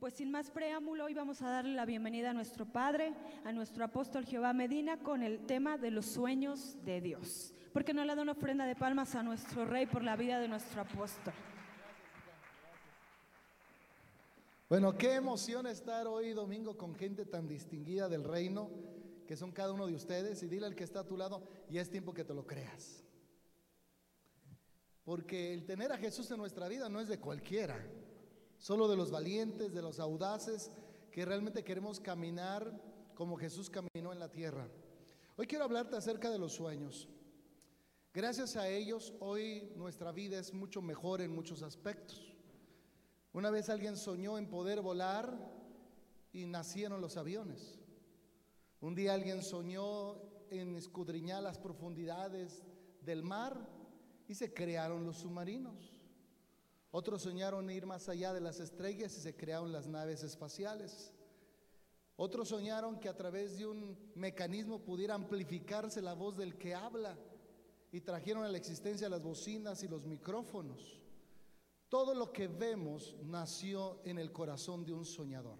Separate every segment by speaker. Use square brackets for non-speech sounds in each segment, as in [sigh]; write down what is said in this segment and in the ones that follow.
Speaker 1: Pues sin más preámbulo, hoy vamos a darle la bienvenida a nuestro Padre, a nuestro apóstol Jehová Medina, con el tema de los sueños de Dios. Porque no le da una ofrenda de palmas a nuestro Rey por la vida de nuestro apóstol.
Speaker 2: Bueno, qué emoción estar hoy domingo con gente tan distinguida del reino, que son cada uno de ustedes, y dile al que está a tu lado, y es tiempo que te lo creas. Porque el tener a Jesús en nuestra vida no es de cualquiera, solo de los valientes, de los audaces, que realmente queremos caminar como Jesús caminó en la tierra. Hoy quiero hablarte acerca de los sueños. Gracias a ellos, hoy nuestra vida es mucho mejor en muchos aspectos. Una vez alguien soñó en poder volar y nacieron los aviones. Un día alguien soñó en escudriñar las profundidades del mar y se crearon los submarinos. Otros soñaron ir más allá de las estrellas y se crearon las naves espaciales. Otros soñaron que a través de un mecanismo pudiera amplificarse la voz del que habla y trajeron a la existencia las bocinas y los micrófonos. Todo lo que vemos nació en el corazón de un soñador.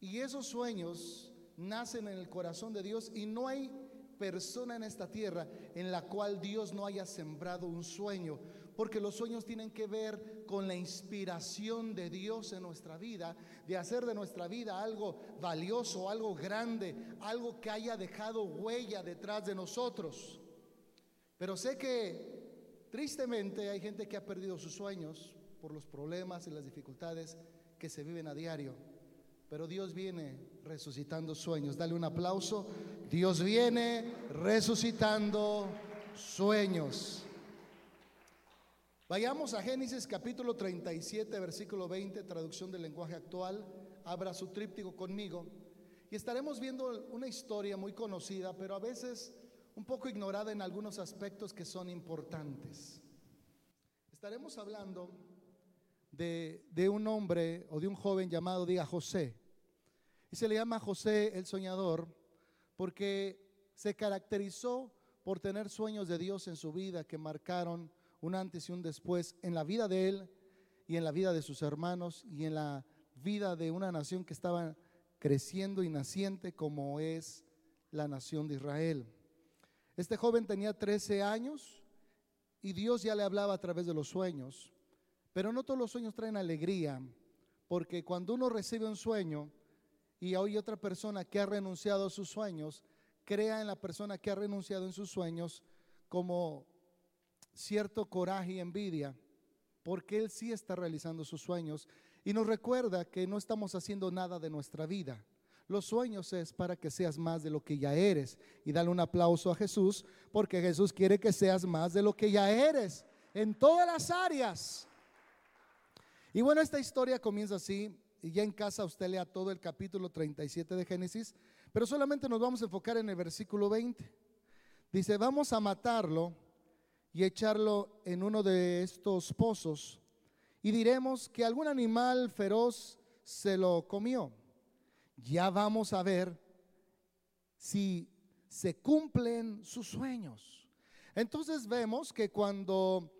Speaker 2: Y esos sueños nacen en el corazón de Dios y no hay persona en esta tierra en la cual Dios no haya sembrado un sueño, porque los sueños tienen que ver con la inspiración de Dios en nuestra vida, de hacer de nuestra vida algo valioso, algo grande, algo que haya dejado huella detrás de nosotros. Pero sé que Tristemente hay gente que ha perdido sus sueños por los problemas y las dificultades que se viven a diario. Pero Dios viene resucitando sueños. Dale un aplauso. Dios viene resucitando sueños. Vayamos a Génesis capítulo 37, versículo 20, traducción del lenguaje actual. Abra su tríptico conmigo. Y estaremos viendo una historia muy conocida, pero a veces un poco ignorada en algunos aspectos que son importantes. Estaremos hablando de, un hombre o de un joven llamado, diga José. Y se le llama José el soñador porque se caracterizó por tener sueños de Dios en su vida que marcaron un antes y un después en la vida de él y en la vida de sus hermanos y en la vida de una nación que estaba creciendo y naciente como es la nación de Israel. Este joven tenía 13 años y Dios ya le hablaba a través de los sueños. Pero no todos los sueños traen alegría, porque cuando uno recibe un sueño y hay otra persona que ha renunciado a sus sueños, crea en la persona que ha renunciado en sus sueños como cierto coraje y envidia, porque él sí está realizando sus sueños y nos recuerda que no estamos haciendo nada de nuestra vida. Los sueños es para que seas más de lo que ya eres. Y dale un aplauso a Jesús, porque Jesús quiere que seas más de lo que ya eres en todas las áreas. Y bueno, esta historia comienza así, y ya en casa usted lea todo el capítulo 37 de Génesis, pero solamente nos vamos a enfocar en el versículo 20. Dice, vamos a matarlo y echarlo en uno de estos pozos, y diremos que algún animal feroz se lo comió ya vamos a ver si se cumplen sus sueños. Entonces vemos que cuando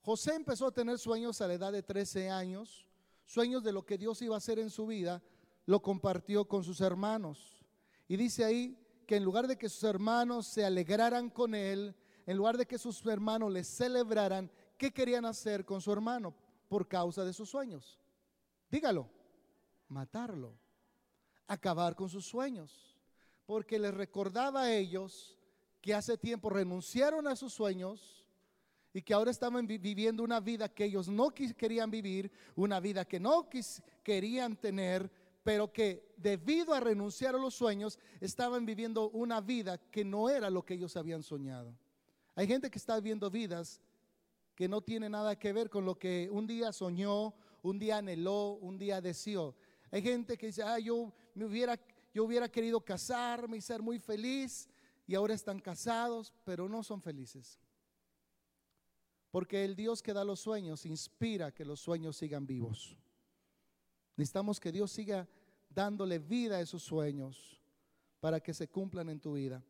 Speaker 2: José empezó a tener sueños a la edad de 13 años, sueños de lo que Dios iba a hacer en su vida, lo compartió con sus hermanos. Y dice ahí que en lugar de que sus hermanos se alegraran con él, en lugar de que sus hermanos le celebraran, ¿qué querían hacer con su hermano por causa de sus sueños? Dígalo, matarlo acabar con sus sueños, porque les recordaba a ellos que hace tiempo renunciaron a sus sueños y que ahora estaban viviendo una vida que ellos no querían vivir, una vida que no querían tener, pero que debido a renunciar a los sueños estaban viviendo una vida que no era lo que ellos habían soñado. Hay gente que está viviendo vidas que no tiene nada que ver con lo que un día soñó, un día anheló, un día deseó. Hay gente que dice, ah, yo me hubiera, yo hubiera querido casarme y ser muy feliz y ahora están casados, pero no son felices. Porque el Dios que da los sueños inspira que los sueños sigan vivos. Necesitamos que Dios siga dándole vida a esos sueños para que se cumplan en tu vida.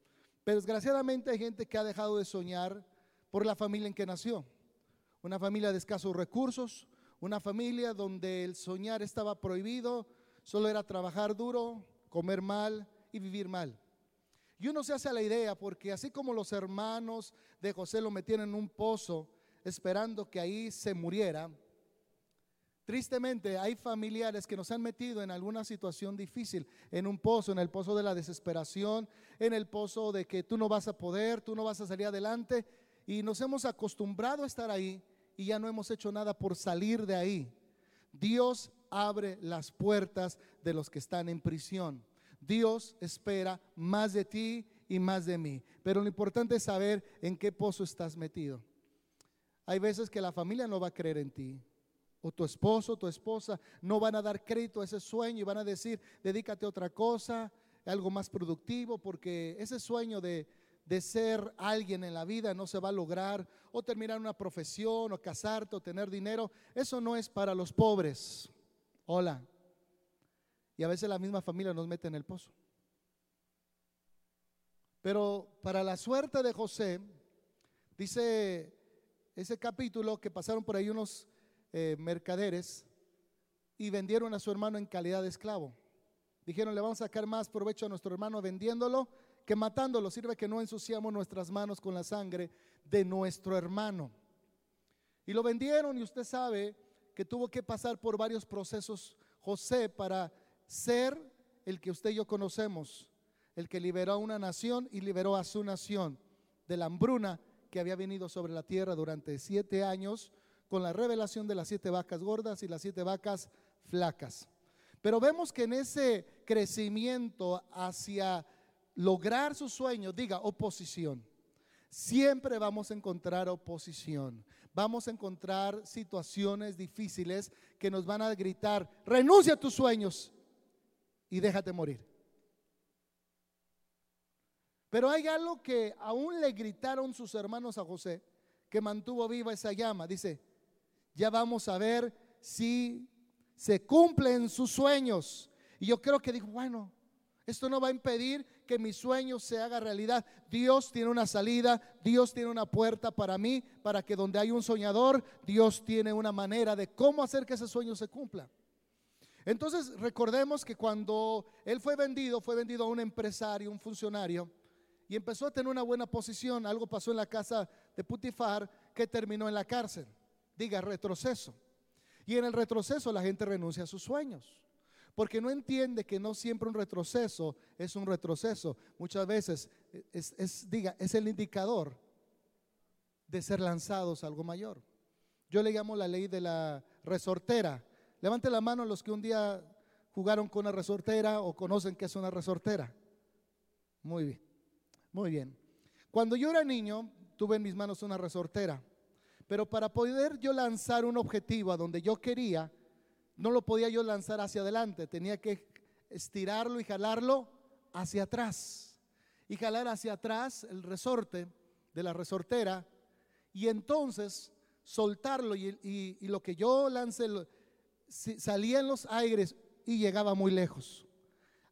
Speaker 2: Pero desgraciadamente hay gente que ha dejado de soñar por la familia en que nació. Una familia de escasos recursos, una familia donde el soñar estaba prohibido, solo era trabajar duro, comer mal y vivir mal. Y uno se hace a la idea, porque así como los hermanos de José lo metieron en un pozo esperando que ahí se muriera, tristemente hay familiares que nos han metido en alguna situación difícil, en un pozo, en el pozo de la desesperación, en el pozo de que tú no vas a poder, tú no vas a salir adelante, y nos hemos acostumbrado a estar ahí y ya no hemos hecho nada por salir de ahí. Dios abre las puertas de los que están en prisión. Dios espera más de ti y más de mí. Pero lo importante es saber en qué pozo estás metido. Hay veces que la familia no va a creer en ti. O tu esposo, tu esposa no van a dar crédito a ese sueño y van a decir, dedícate a otra cosa, algo más productivo, porque ese sueño de, de ser alguien en la vida no se va a lograr, o terminar una profesión, o casarte, o tener dinero, eso no es para los pobres. Hola. Y a veces la misma familia nos mete en el pozo. Pero para la suerte de José, dice ese capítulo que pasaron por ahí unos eh, mercaderes y vendieron a su hermano en calidad de esclavo. Dijeron, le vamos a sacar más provecho a nuestro hermano vendiéndolo que matándolo. Sirve que no ensuciamos nuestras manos con la sangre de nuestro hermano. Y lo vendieron y usted sabe que tuvo que pasar por varios procesos José para ser el que usted y yo conocemos, el que liberó a una nación y liberó a su nación de la hambruna que había venido sobre la tierra durante siete años con la revelación de las siete vacas gordas y las siete vacas flacas. Pero vemos que en ese crecimiento hacia lograr su sueño, diga oposición. Siempre vamos a encontrar oposición. Vamos a encontrar situaciones difíciles que nos van a gritar, renuncia a tus sueños y déjate morir. Pero hay algo que aún le gritaron sus hermanos a José, que mantuvo viva esa llama. Dice, ya vamos a ver si se cumplen sus sueños. Y yo creo que dijo, bueno, esto no va a impedir que mi sueño se haga realidad. Dios tiene una salida, Dios tiene una puerta para mí, para que donde hay un soñador, Dios tiene una manera de cómo hacer que ese sueño se cumpla. Entonces recordemos que cuando él fue vendido, fue vendido a un empresario, un funcionario, y empezó a tener una buena posición. Algo pasó en la casa de Putifar que terminó en la cárcel. Diga, retroceso. Y en el retroceso la gente renuncia a sus sueños. Porque no entiende que no siempre un retroceso es un retroceso. Muchas veces es, diga, es el indicador de ser lanzados a algo mayor. Yo le llamo la ley de la resortera. Levante la mano los que un día jugaron con una resortera o conocen que es una resortera. Muy bien, muy bien. Cuando yo era niño, tuve en mis manos una resortera. Pero para poder yo lanzar un objetivo a donde yo quería, no lo podía yo lanzar hacia adelante, tenía que estirarlo y jalarlo hacia atrás. Y jalar hacia atrás el resorte de la resortera y entonces soltarlo y, lo que yo lancé salía en los aires y llegaba muy lejos.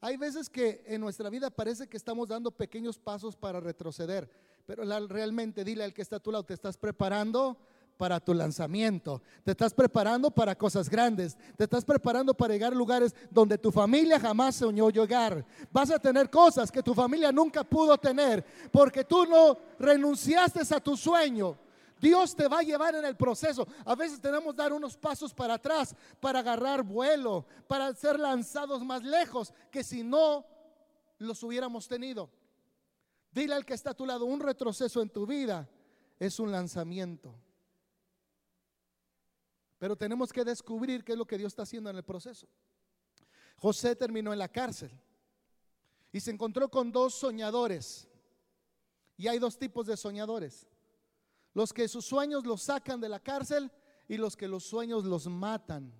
Speaker 2: Hay veces que en nuestra vida parece que estamos dando pequeños pasos para retroceder, pero realmente dile al que está a tu lado, te estás preparando para tu lanzamiento. Te estás preparando para cosas grandes. Te estás preparando para llegar a lugares donde tu familia jamás soñó llegar. Vas a tener cosas que tu familia nunca pudo tener porque tú no renunciaste a tu sueño. Dios te va a llevar en el proceso. A veces tenemos que dar unos pasos para atrás para agarrar vuelo, para ser lanzados más lejos que si no los hubiéramos tenido. Dile al que está a tu lado, un retroceso en tu vida es un lanzamiento. Pero tenemos que descubrir qué es lo que Dios está haciendo en el proceso. José terminó en la cárcel y se encontró con dos soñadores. Y hay dos tipos de soñadores. Los que sus sueños los sacan de la cárcel y los que los sueños los matan.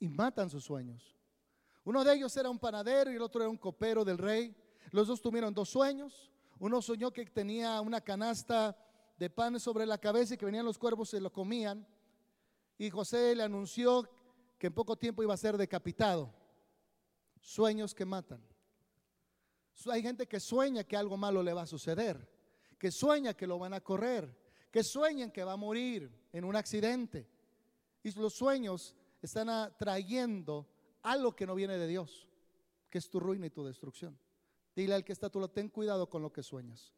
Speaker 2: Y matan sus sueños. Uno de ellos era un panadero y el otro era un copero del rey. Los dos tuvieron dos sueños. Uno soñó que tenía una canasta de pan sobre la cabeza y que venían los cuervos y lo comían y José le anunció que en poco tiempo iba a ser decapitado. Sueños que matan. Hay gente que sueña que algo malo le va a suceder, que sueña que lo van a correr, que sueñan que va a morir en un accidente. Y los sueños están atrayendo algo que no viene de Dios, que es tu ruina y tu destrucción. Dile al que está tú, ten cuidado con lo que sueñas.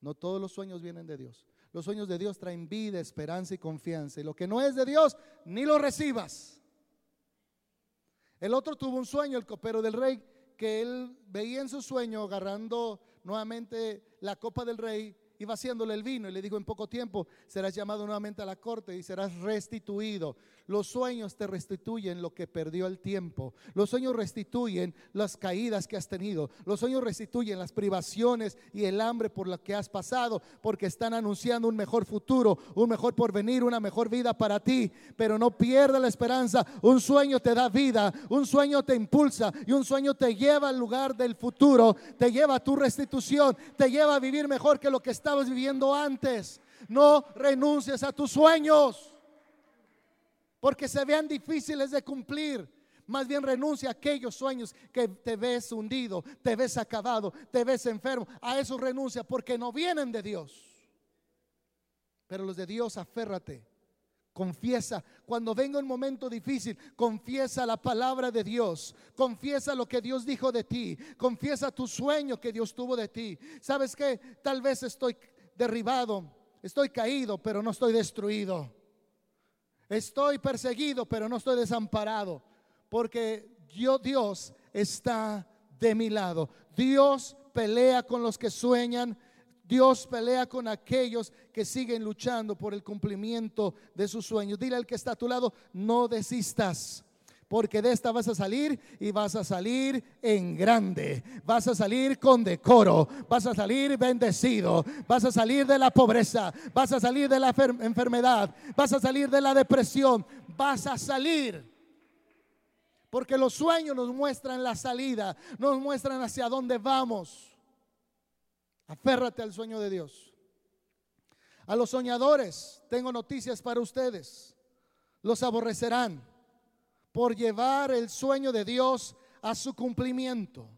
Speaker 2: No todos los sueños vienen de Dios. Los sueños de Dios traen vida, esperanza y confianza. Y lo que no es de Dios, ni lo recibas. El otro tuvo un sueño, el copero del rey, que él veía en su sueño agarrando nuevamente la copa del rey y vaciándole el vino y le dijo en poco tiempo serás llamado nuevamente a la corte y serás restituido. Los sueños te restituyen lo que perdió el tiempo. Los sueños restituyen las caídas que has tenido. Los sueños restituyen las privaciones y el hambre por la que has pasado porque están anunciando un mejor futuro, un mejor porvenir, una mejor vida para ti. Pero no pierda la esperanza. Un sueño te da vida, un sueño te impulsa y un sueño te lleva al lugar del futuro, te lleva a tu restitución, te lleva a vivir mejor que lo que estabas viviendo antes. No renuncies a tus sueños porque se vean difíciles de cumplir. Más bien renuncia a aquellos sueños que te ves hundido, te ves acabado, te ves enfermo. A eso renuncia porque no vienen de Dios. Pero los de Dios, aférrate. Confiesa, cuando venga un momento difícil, confiesa la palabra de Dios, confiesa lo que Dios dijo de ti, confiesa tu sueño que Dios tuvo de ti. ¿Sabes que Tal vez estoy derribado, estoy caído, pero no estoy destruido. Estoy perseguido, pero no estoy desamparado, porque yo, Dios está de mi lado. Dios pelea con los que sueñan. Dios pelea con aquellos que siguen luchando por el cumplimiento de sus sueños. Dile al que está a tu lado, no desistas porque de esta vas a salir y vas a salir en grande, vas a salir con decoro, vas a salir bendecido, vas a salir de la pobreza, vas a salir de la enfermedad, vas a salir de la depresión, vas a salir. Porque los sueños nos muestran la salida, nos muestran hacia dónde vamos. Aférrate al sueño de Dios. A los soñadores, tengo noticias para ustedes. Los aborrecerán por llevar el sueño de Dios a su cumplimiento.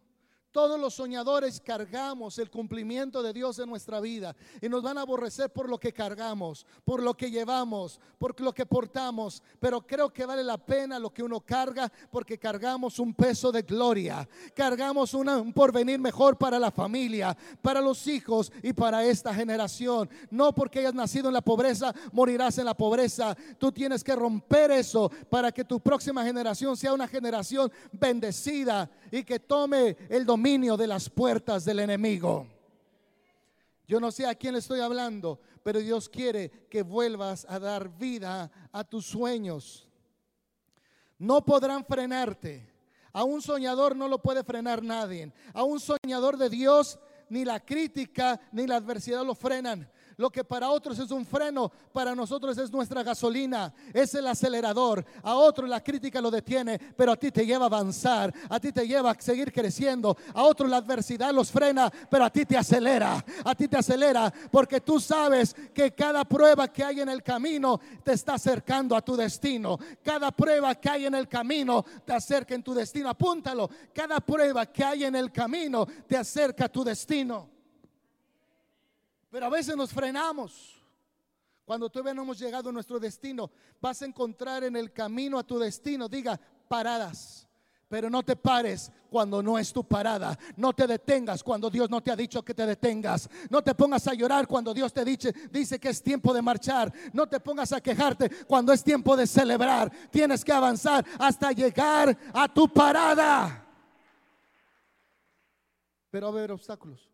Speaker 2: Todos los soñadores cargamos el cumplimiento de Dios en nuestra vida y nos van a aborrecer por lo que cargamos, por lo que llevamos, por lo que portamos. Pero creo que vale la pena lo que uno carga porque cargamos un peso de gloria, cargamos un porvenir mejor para la familia, para los hijos y para esta generación. No porque hayas nacido en la pobreza, morirás en la pobreza. Tú tienes que romper eso para que tu próxima generación sea una generación bendecida y que tome el dominio de las puertas del enemigo. Yo no sé a quién le estoy hablando, pero Dios quiere que vuelvas a dar vida a tus sueños. No podrán frenarte. A un soñador no lo puede frenar nadie. A un soñador de Dios ni la crítica ni la adversidad lo frenan. Lo que para otros es un freno, para nosotros es nuestra gasolina, es el acelerador. A otro la crítica lo detiene, pero a ti te lleva a avanzar, a ti te lleva a seguir creciendo. A otro la adversidad los frena, pero a ti te acelera, a ti te acelera, porque tú sabes que cada prueba que hay en el camino te está acercando a tu destino. Cada prueba que hay en el camino te acerca en tu destino. Apúntalo. Cada prueba que hay en el camino te acerca a tu destino. Pero a veces nos frenamos. Cuando todavía no hemos llegado a nuestro destino, vas a encontrar en el camino a tu destino, diga, paradas. Pero no te pares cuando no es tu parada. No te detengas cuando Dios no te ha dicho que te detengas. No te pongas a llorar cuando Dios te dice, dice que es tiempo de marchar. No te pongas a quejarte cuando es tiempo de celebrar. Tienes que avanzar hasta llegar a tu parada. Pero va a haber obstáculos.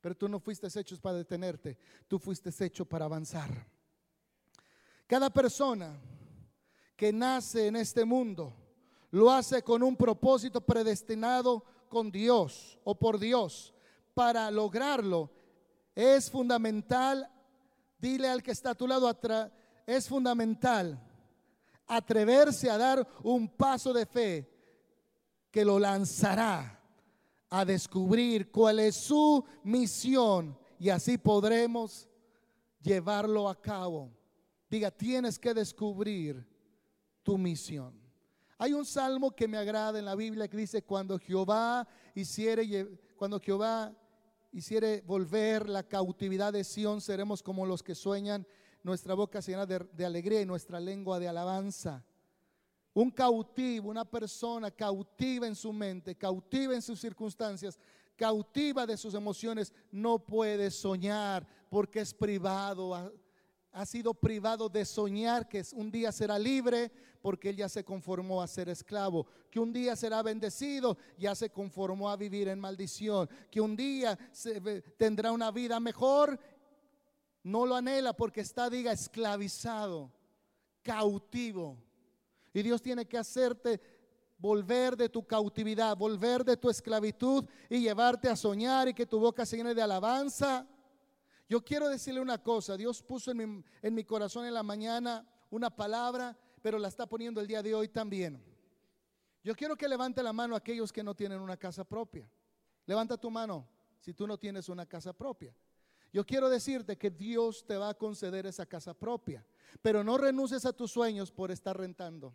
Speaker 2: Pero tú no fuiste hecho para detenerte, tú fuiste hecho para avanzar. Cada persona que nace en este mundo lo hace con un propósito predestinado con Dios o por Dios. Para lograrlo es fundamental, dile al que está a tu lado, es fundamental atreverse a dar un paso de fe que lo lanzará a descubrir cuál es su misión y así podremos llevarlo a cabo. Diga, tienes que descubrir tu misión. Hay un salmo que me agrada en la Biblia que dice, cuando Jehová hiciere, cuando Jehová hiciere volver la cautividad de Sión, seremos como los que sueñan nuestra boca se llena de, de alegría y nuestra lengua de alabanza. Un cautivo, una persona cautiva en su mente, cautiva en sus circunstancias, cautiva de sus emociones, no puede soñar porque es privado, ha, sido privado de soñar que un día será libre porque él ya se conformó a ser esclavo, que un día será bendecido, ya se conformó a vivir en maldición, que un día tendrá una vida mejor, no lo anhela porque está, diga, esclavizado, cautivo. Y Dios tiene que hacerte volver de tu cautividad, volver de tu esclavitud y llevarte a soñar y que tu boca se llene de alabanza. Yo quiero decirle una cosa, Dios puso en mi, corazón en la mañana una palabra, pero la está poniendo el día de hoy también. Yo quiero que levante la mano a aquellos que no tienen una casa propia. Levanta tu mano si tú no tienes una casa propia. Yo quiero decirte que Dios te va a conceder esa casa propia, pero no renuncies a tus sueños por estar rentando.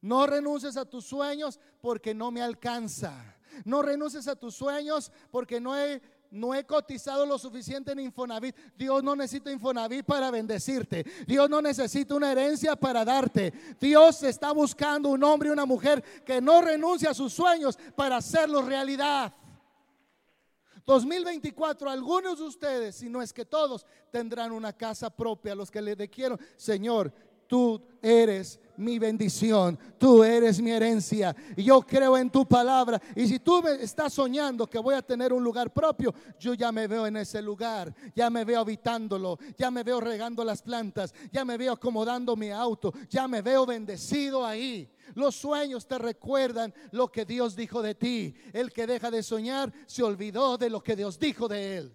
Speaker 2: No renuncies a tus sueños porque no me alcanza. No renuncies a tus sueños porque no he, no he cotizado lo suficiente en Infonavit. Dios no necesita Infonavit para bendecirte. Dios no necesita una herencia para darte. Dios está buscando un hombre y una mujer que no renuncia a sus sueños para hacerlos realidad. 2024, algunos de ustedes, si no es que todos, tendrán una casa propia. Los que le quiero, Señor, tú eres mi bendición, tú eres mi herencia. Y yo creo en tu palabra. Y si tú me estás soñando que voy a tener un lugar propio, yo ya me veo en ese lugar, ya me veo habitándolo, ya me veo regando las plantas, ya me veo acomodando mi auto, ya me veo bendecido ahí. Los sueños te recuerdan lo que Dios dijo de ti. El que deja de soñar se olvidó de lo que Dios dijo de él.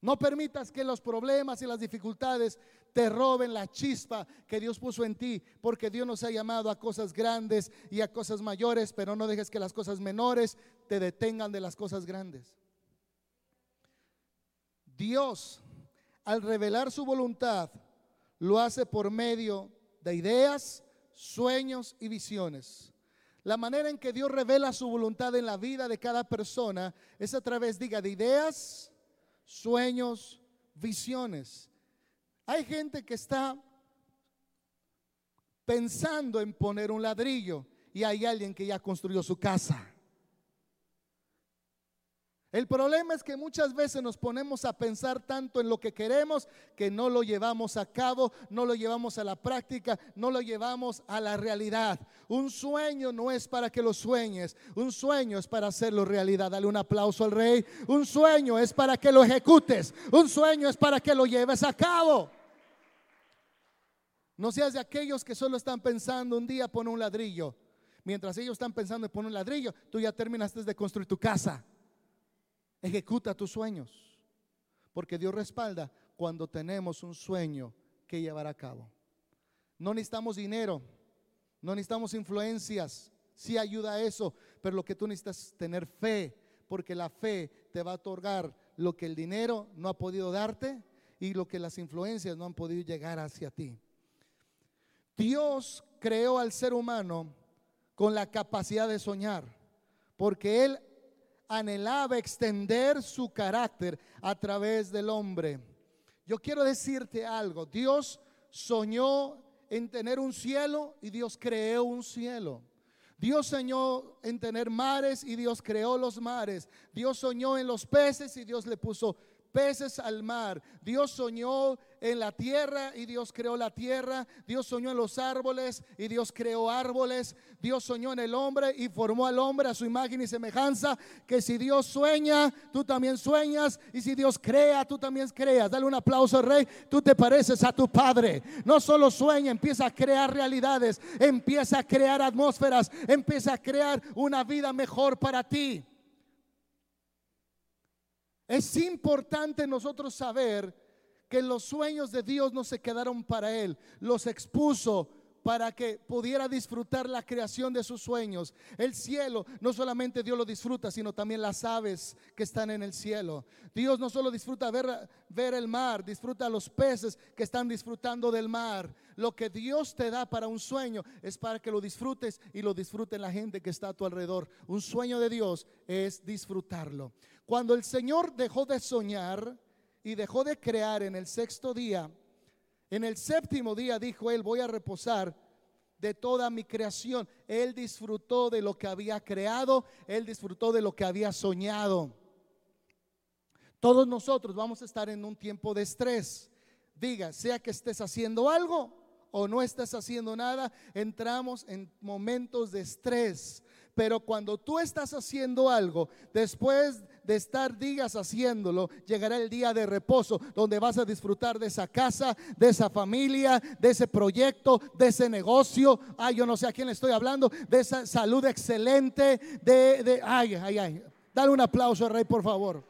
Speaker 2: No permitas que los problemas y las dificultades te roben la chispa que Dios puso en ti, porque Dios nos ha llamado a cosas grandes y a cosas mayores, pero no dejes que las cosas menores te detengan de las cosas grandes. Dios, al revelar su voluntad, lo hace por medio de ideas, sueños y visiones. La manera en que Dios revela su voluntad en la vida de cada persona es a través, diga, de ideas, sueños, visiones. Hay gente que está pensando en poner un ladrillo y hay alguien que ya construyó su casa. El problema es que muchas veces nos ponemos a pensar tanto en lo que queremos que no lo llevamos a cabo, no lo llevamos a la práctica, no lo llevamos a la realidad. Un sueño no es para que lo sueñes, un sueño es para hacerlo realidad. Dale un aplauso al rey. Un sueño es para que lo ejecutes, un sueño es para que lo lleves a cabo. No seas de aquellos que solo están pensando un día poner un ladrillo. Mientras ellos están pensando en poner un ladrillo, tú ya terminaste de construir tu casa. Ejecuta tus sueños, porque Dios respalda cuando tenemos un sueño que llevar a cabo. No necesitamos dinero, no necesitamos influencias, sí ayuda a eso, pero lo que tú necesitas es tener fe, porque la fe te va a otorgar lo que el dinero no ha podido darte y lo que las influencias no han podido llegar hacia ti. Dios creó al ser humano con la capacidad de soñar, porque Él anhelaba extender su carácter a través del hombre. Yo quiero decirte algo, Dios soñó en tener un cielo y Dios creó un cielo. Dios soñó en tener mares y Dios creó los mares. Dios soñó en los peces y Dios le puso peces al mar. Dios soñó en la tierra y Dios creó la tierra. Dios soñó en los árboles y Dios creó árboles. Dios soñó en el hombre y formó al hombre a su imagen y semejanza. Que si Dios sueña, tú también sueñas. Y si Dios crea, tú también creas. Dale un aplauso al rey. Tú te pareces a tu padre. No solo sueña, empieza a crear realidades. Empieza a crear atmósferas. Empieza a crear una vida mejor para ti. Es importante nosotros saber que los sueños de Dios no se quedaron para Él, los expuso para que pudiera disfrutar la creación de sus sueños. El cielo, no solamente Dios lo disfruta, sino también las aves que están en el cielo. Dios no solo disfruta ver, ver el mar, disfruta los peces que están disfrutando del mar. Lo que Dios te da para un sueño es para que lo disfrutes y lo disfrute la gente que está a tu alrededor. Un sueño de Dios es disfrutarlo. Cuando el Señor dejó de soñar, y dejó de crear en el sexto día, en el séptimo día dijo él, voy a reposar de toda mi creación. Él disfrutó de lo que había creado, él disfrutó de lo que había soñado. Todos nosotros vamos a estar en un tiempo de estrés. Diga, sea que estés haciendo algo o no estés haciendo nada, entramos en momentos de estrés. Pero cuando tú estás haciendo algo, después de estar días haciéndolo, llegará el día de reposo donde vas a disfrutar de esa casa, de esa familia, de ese proyecto, de ese negocio. Ay, yo no sé a quién le estoy hablando, de esa salud excelente, de, de ay, ay, ay. Dale un aplauso al rey, por favor.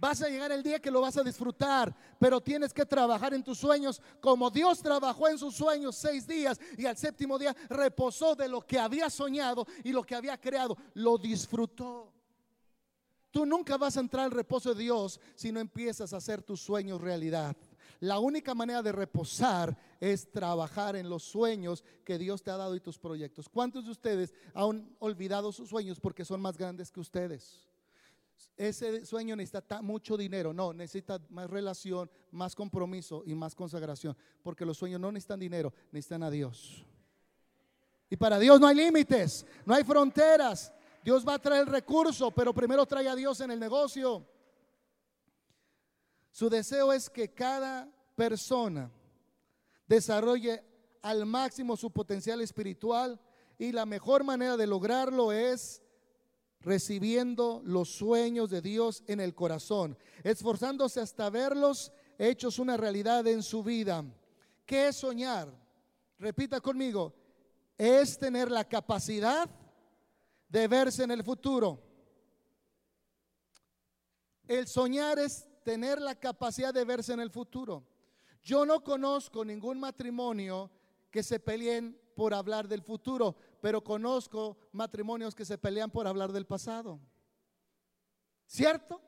Speaker 2: Vas a llegar el día que lo vas a disfrutar, pero tienes que trabajar en tus sueños como Dios trabajó en sus sueños seis días y al séptimo día reposó de lo que había soñado y lo que había creado. Lo disfrutó. Tú nunca vas a entrar al reposo de Dios si no empiezas a hacer tus sueños realidad. La única manera de reposar es trabajar en los sueños que Dios te ha dado y tus proyectos. ¿Cuántos de ustedes han olvidado sus sueños porque son más grandes que ustedes? ese sueño necesita mucho dinero, no, necesita más relación, más compromiso y más consagración, porque los sueños no necesitan dinero, necesitan a Dios. Y para Dios no hay límites, no hay fronteras. Dios va a traer el recurso, pero primero trae a Dios en el negocio. Su deseo es que cada persona desarrolle al máximo su potencial espiritual y la mejor manera de lograrlo es recibiendo los sueños de Dios en el corazón, esforzándose hasta verlos hechos una realidad en su vida. ¿Qué es soñar? Repita conmigo, es tener la capacidad de verse en el futuro. El soñar es tener la capacidad de verse en el futuro. Yo no conozco ningún matrimonio que se peleen por hablar del futuro, pero conozco matrimonios que se pelean por hablar del pasado. ¿Cierto?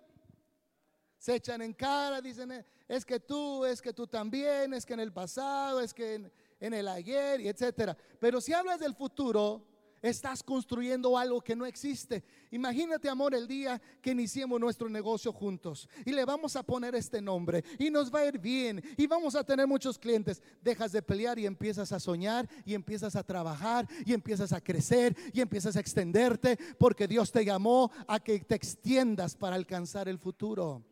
Speaker 2: Se echan en cara, dicen, es que tú, es que tú también, es que en el pasado, es que en, en el ayer, y etcétera. Pero si hablas del futuro, Estás construyendo algo que no existe. Imagínate, amor, el día que iniciemos nuestro negocio juntos y le vamos a poner este nombre y nos va a ir bien y vamos a tener muchos clientes. Dejas de pelear y empiezas a soñar y empiezas a trabajar y empiezas a crecer y empiezas a extenderte porque Dios te llamó a que te extiendas para alcanzar el futuro.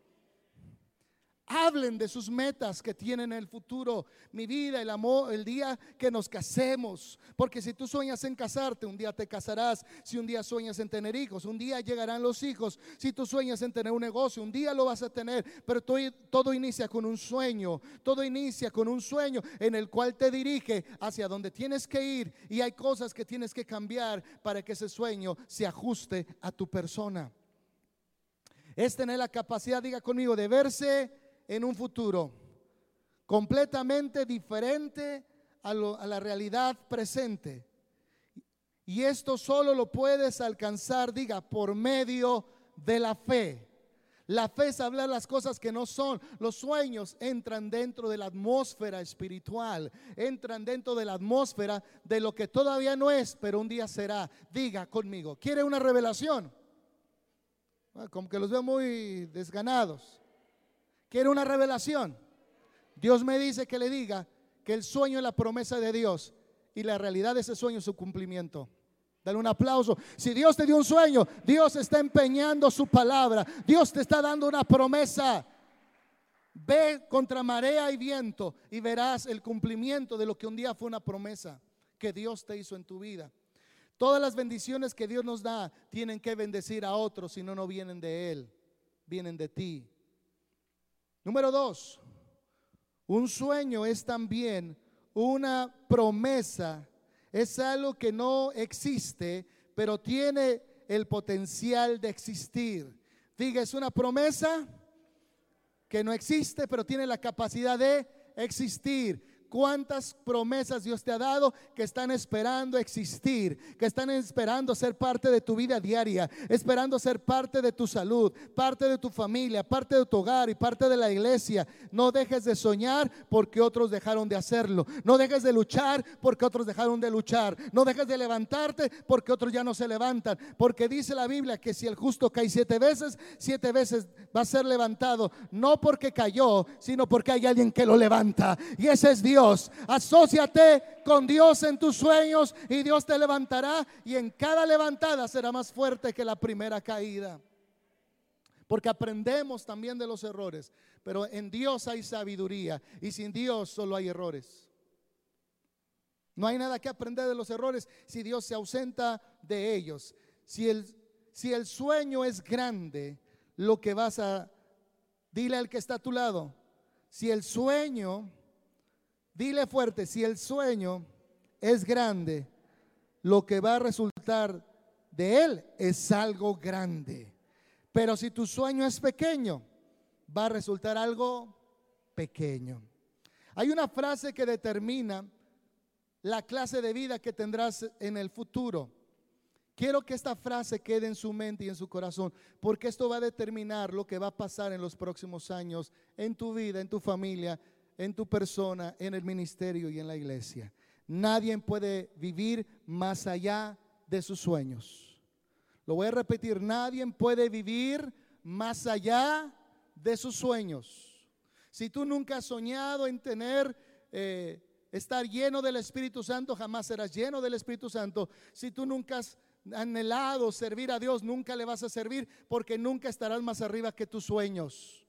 Speaker 2: Hablen de sus metas que tienen en el futuro. Mi vida, el amor, el día que nos casemos. Porque si tú sueñas en casarte, un día te casarás. Si un día sueñas en tener hijos, un día llegarán los hijos. Si tú sueñas en tener un negocio, un día lo vas a tener. Pero todo, todo inicia con un sueño. Todo inicia con un sueño en el cual te dirige hacia donde tienes que ir. Y hay cosas que tienes que cambiar para que ese sueño se ajuste a tu persona. Es tener la capacidad, diga conmigo, de verse en un futuro completamente diferente a, la realidad presente. Y esto solo lo puedes alcanzar, diga, por medio de la fe. La fe es hablar las cosas que no son. Los sueños entran dentro de la atmósfera espiritual, entran dentro de la atmósfera de lo que todavía no es, pero un día será. Diga conmigo, ¿quiere una revelación? Ah, como que los veo muy desganados. Quiere una revelación. Dios me dice que le diga que el sueño es la promesa de Dios y la realidad de ese sueño es su cumplimiento. Dale un aplauso. Si Dios te dio un sueño, Dios está empeñando su palabra. Dios te está dando una promesa. Ve contra marea y viento y verás el cumplimiento de lo que un día fue una promesa que Dios te hizo en tu vida. Todas las bendiciones que Dios nos da tienen que bendecir a otros, si no, no vienen de Él, vienen de ti. Número dos, un sueño es también una promesa, es algo que no existe, pero tiene el potencial de existir. Diga, es una promesa que no existe, pero tiene la capacidad de existir. Cuántas promesas Dios te ha dado que están esperando existir, que están esperando ser parte de tu vida diaria, esperando ser parte de tu salud, parte de tu familia, parte de tu hogar y parte de la iglesia. No dejes de soñar porque otros dejaron de hacerlo. No dejes de luchar porque otros dejaron de luchar. No dejes de levantarte porque otros ya no se levantan. Porque dice la Biblia que si el justo cae siete veces, siete veces va a ser levantado. No porque cayó, sino porque hay alguien que lo levanta. Y ese es Dios. Asociate con Dios en tus sueños y Dios te levantará y en cada levantada será más fuerte que la primera caída. Porque aprendemos también de los errores, pero en Dios hay sabiduría y sin Dios solo hay errores. No hay nada que aprender de los errores si Dios se ausenta de ellos. Si el, si el sueño es grande, lo que vas a, dile al que está a tu lado, si el sueño Dile fuerte, si el sueño es grande, lo que va a resultar de él es algo grande. Pero si tu sueño es pequeño, va a resultar algo pequeño. Hay una frase que determina la clase de vida que tendrás en el futuro. Quiero que esta frase quede en su mente y en su corazón, porque esto va a determinar lo que va a pasar en los próximos años en tu vida, en tu familia, en tu persona, en el ministerio y en la iglesia. Nadie puede vivir más allá de sus sueños. Lo voy a repetir, nadie puede vivir más allá de sus sueños. Si tú nunca has soñado en tener, eh, estar lleno del Espíritu Santo, jamás serás lleno del Espíritu Santo. Si tú nunca has anhelado servir a Dios, nunca le vas a servir porque nunca estarás más arriba que tus sueños.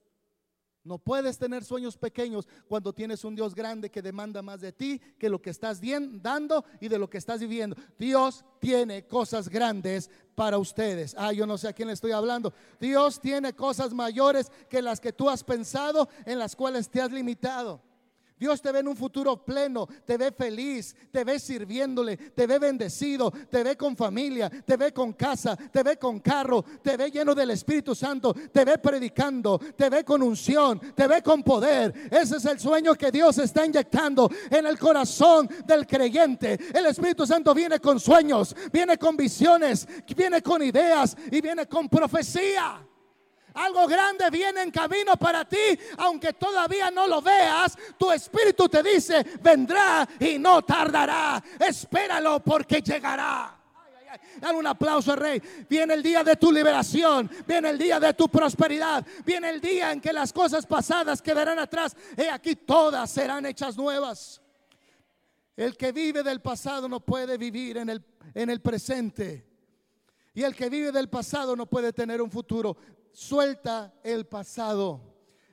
Speaker 2: No puedes tener sueños pequeños cuando tienes un Dios grande que demanda más de ti que lo que estás dando y de lo que estás viviendo. Dios tiene cosas grandes para ustedes. Ah, yo no sé a quién le estoy hablando. Dios tiene cosas mayores que las que tú has pensado, en las cuales te has limitado. Dios te ve en un futuro pleno, te ve feliz, te ve sirviéndole, te ve bendecido, te ve con familia, te ve con casa, te ve con carro, te ve lleno del Espíritu Santo, te ve predicando, te ve con unción, te ve con poder. Ese es el sueño que Dios está inyectando en el corazón del creyente. El Espíritu Santo viene con sueños, viene con visiones, viene con ideas y viene con profecía. Algo grande viene en camino para ti, aunque todavía no lo veas. Tu espíritu te dice, vendrá y no tardará. Espéralo porque llegará. Dale un aplauso al rey. Viene el día de tu liberación. Viene el día de tu prosperidad. Viene el día en que las cosas pasadas quedarán atrás. Y aquí todas serán hechas nuevas. El que vive del pasado no puede vivir en el, en el presente. Y el que vive del pasado no puede tener un futuro suelta el pasado.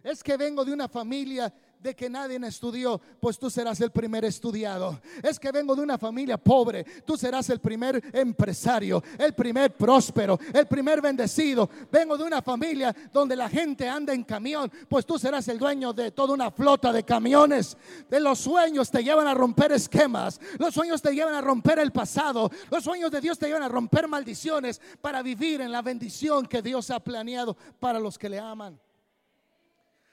Speaker 2: Es que vengo de una familia de que nadie estudió, pues tú serás el primer estudiado. Es que vengo de una familia pobre, tú serás el primer empresario, el primer próspero, el primer bendecido. Vengo de una familia donde la gente anda en camión, pues tú serás el dueño de toda una flota de camiones. De los sueños te llevan a romper esquemas, los sueños te llevan a romper el pasado, los sueños de Dios te llevan a romper maldiciones para vivir en la bendición que Dios ha planeado para los que le aman.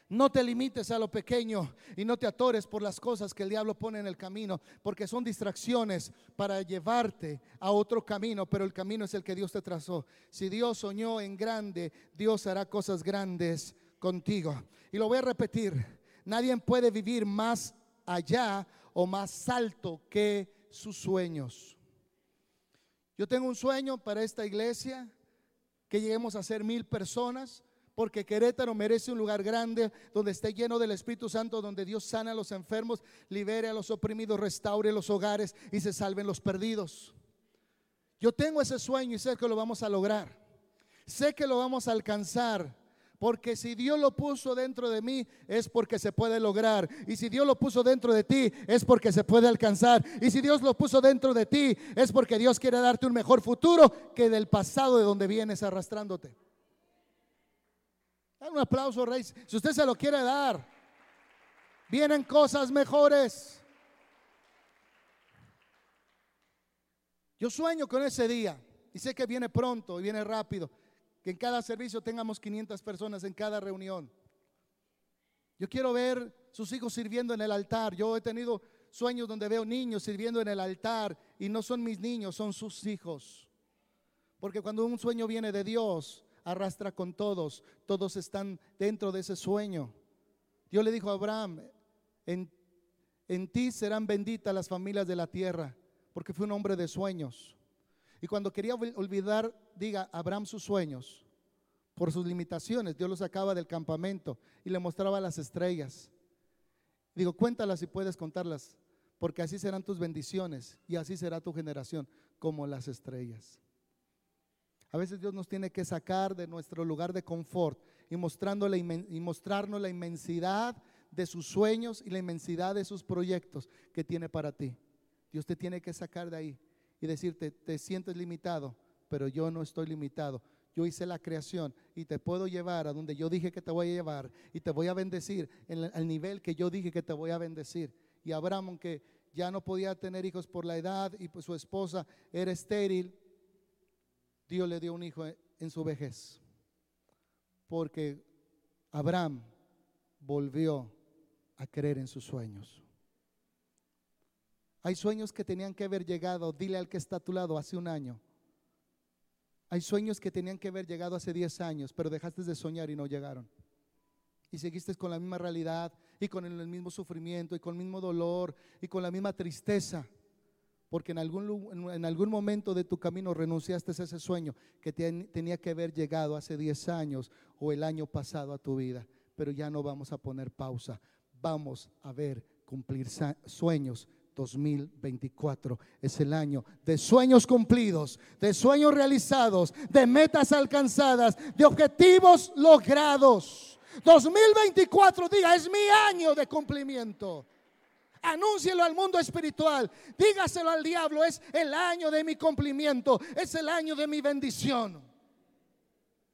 Speaker 2: No te limites a lo pequeño y no te atores por las cosas que el diablo pone en el camino, porque son distracciones para llevarte a otro camino, pero el camino es el que Dios te trazó. Si Dios soñó en grande, Dios hará cosas grandes contigo. Y lo voy a repetir, nadie puede vivir más allá o más alto que sus sueños. Yo tengo un sueño para esta iglesia, que lleguemos a ser mil personas porque Querétaro merece un lugar grande donde esté lleno del Espíritu Santo, donde Dios sana a los enfermos, libere a los oprimidos, restaure los hogares y se salven los perdidos. Yo tengo ese sueño y sé que lo vamos a lograr. Sé que lo vamos a alcanzar. Porque si Dios lo puso dentro de mí es porque se puede lograr. Y si Dios lo puso dentro de ti es porque se puede alcanzar. Y si Dios lo puso dentro de ti es porque Dios quiere darte un mejor futuro que del pasado de donde vienes arrastrándote un aplauso, Rey. Si usted se lo quiere dar, vienen cosas mejores. Yo sueño con ese día y sé que viene pronto y viene rápido. Que en cada servicio tengamos 500 personas en cada reunión. Yo quiero ver sus hijos sirviendo en el altar. Yo he tenido sueños donde veo niños sirviendo en el altar y no son mis niños, son sus hijos. Porque cuando un sueño viene de Dios, arrastra con todos, todos están dentro de ese sueño. Dios le dijo a Abraham, en, en ti serán benditas las familias de la tierra, porque fue un hombre de sueños. Y cuando quería olvidar, diga, Abraham sus sueños, por sus limitaciones, Dios lo sacaba del campamento y le mostraba las estrellas. Digo, cuéntalas si puedes contarlas, porque así serán tus bendiciones y así será tu generación como las estrellas. A veces Dios nos tiene que sacar de nuestro lugar de confort y, mostrándole, mostrarnos la inmensidad de sus sueños y la inmensidad de sus proyectos que tiene para ti. Dios te tiene que sacar de ahí y decirte, te sientes limitado, pero yo no estoy limitado. Yo hice la creación y te puedo llevar a donde yo dije que te voy a llevar y te voy a bendecir en al nivel que yo dije que te voy a bendecir. Y Abraham, aunque ya no podía tener hijos por la edad y pues su esposa era estéril, Dios le dio un hijo en su vejez. Porque Abraham volvió a creer en sus sueños. Hay sueños que tenían que haber llegado, dile al que está a tu lado, hace un año. Hay sueños que tenían que haber llegado hace 10 años, pero dejaste de soñar y no llegaron. Y seguiste con la misma realidad y con el mismo sufrimiento y con el mismo dolor y con la misma tristeza. Porque en algún, en algún momento de tu camino renunciaste a ese sueño que tenía que haber llegado hace 10 años o el año pasado a tu vida. Pero ya no vamos a poner pausa. Vamos a ver cumplir sueños 2024 es el año de sueños cumplidos, de sueños realizados, de metas alcanzadas, de objetivos logrados. 2024, diga, es mi año de cumplimiento. Anúncielo al mundo espiritual. Dígaselo al diablo, es el año de mi cumplimiento, es el año de mi bendición.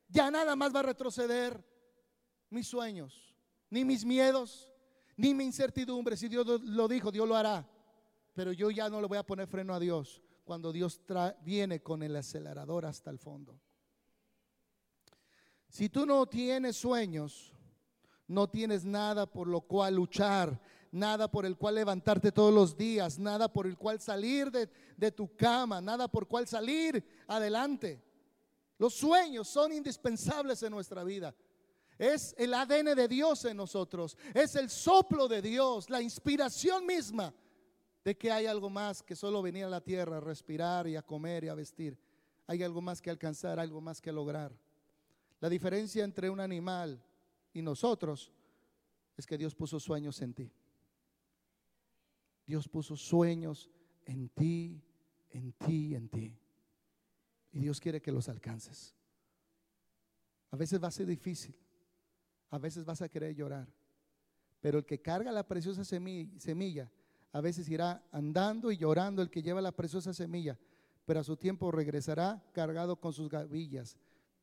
Speaker 2: Ya nada más va a retroceder mis sueños, ni mis miedos, ni mi incertidumbre. Si Dios lo dijo, Dios lo hará pero yo ya no le voy a poner freno a Dios cuando Dios viene con el acelerador hasta el fondo. Si tú no tienes sueños, no tienes nada por lo cual luchar, nada por el cual levantarte todos los días, nada por el cual salir de, de tu cama, nada por cual salir adelante. Los sueños son indispensables en nuestra vida. Es el ADN de Dios en nosotros, es el soplo de Dios, la inspiración misma de que hay algo más que solo venir a la tierra a respirar y a comer y a vestir. Hay algo más que alcanzar, algo más que lograr. La diferencia entre un animal y nosotros es que Dios puso sueños en ti. Dios puso sueños en ti, en ti, en ti. Y Dios quiere que los alcances. A veces va a ser difícil. A veces vas a querer llorar. Pero el que carga la preciosa semilla a veces irá andando y llorando el que lleva la preciosa semilla, pero a su tiempo regresará cargado con sus gavillas,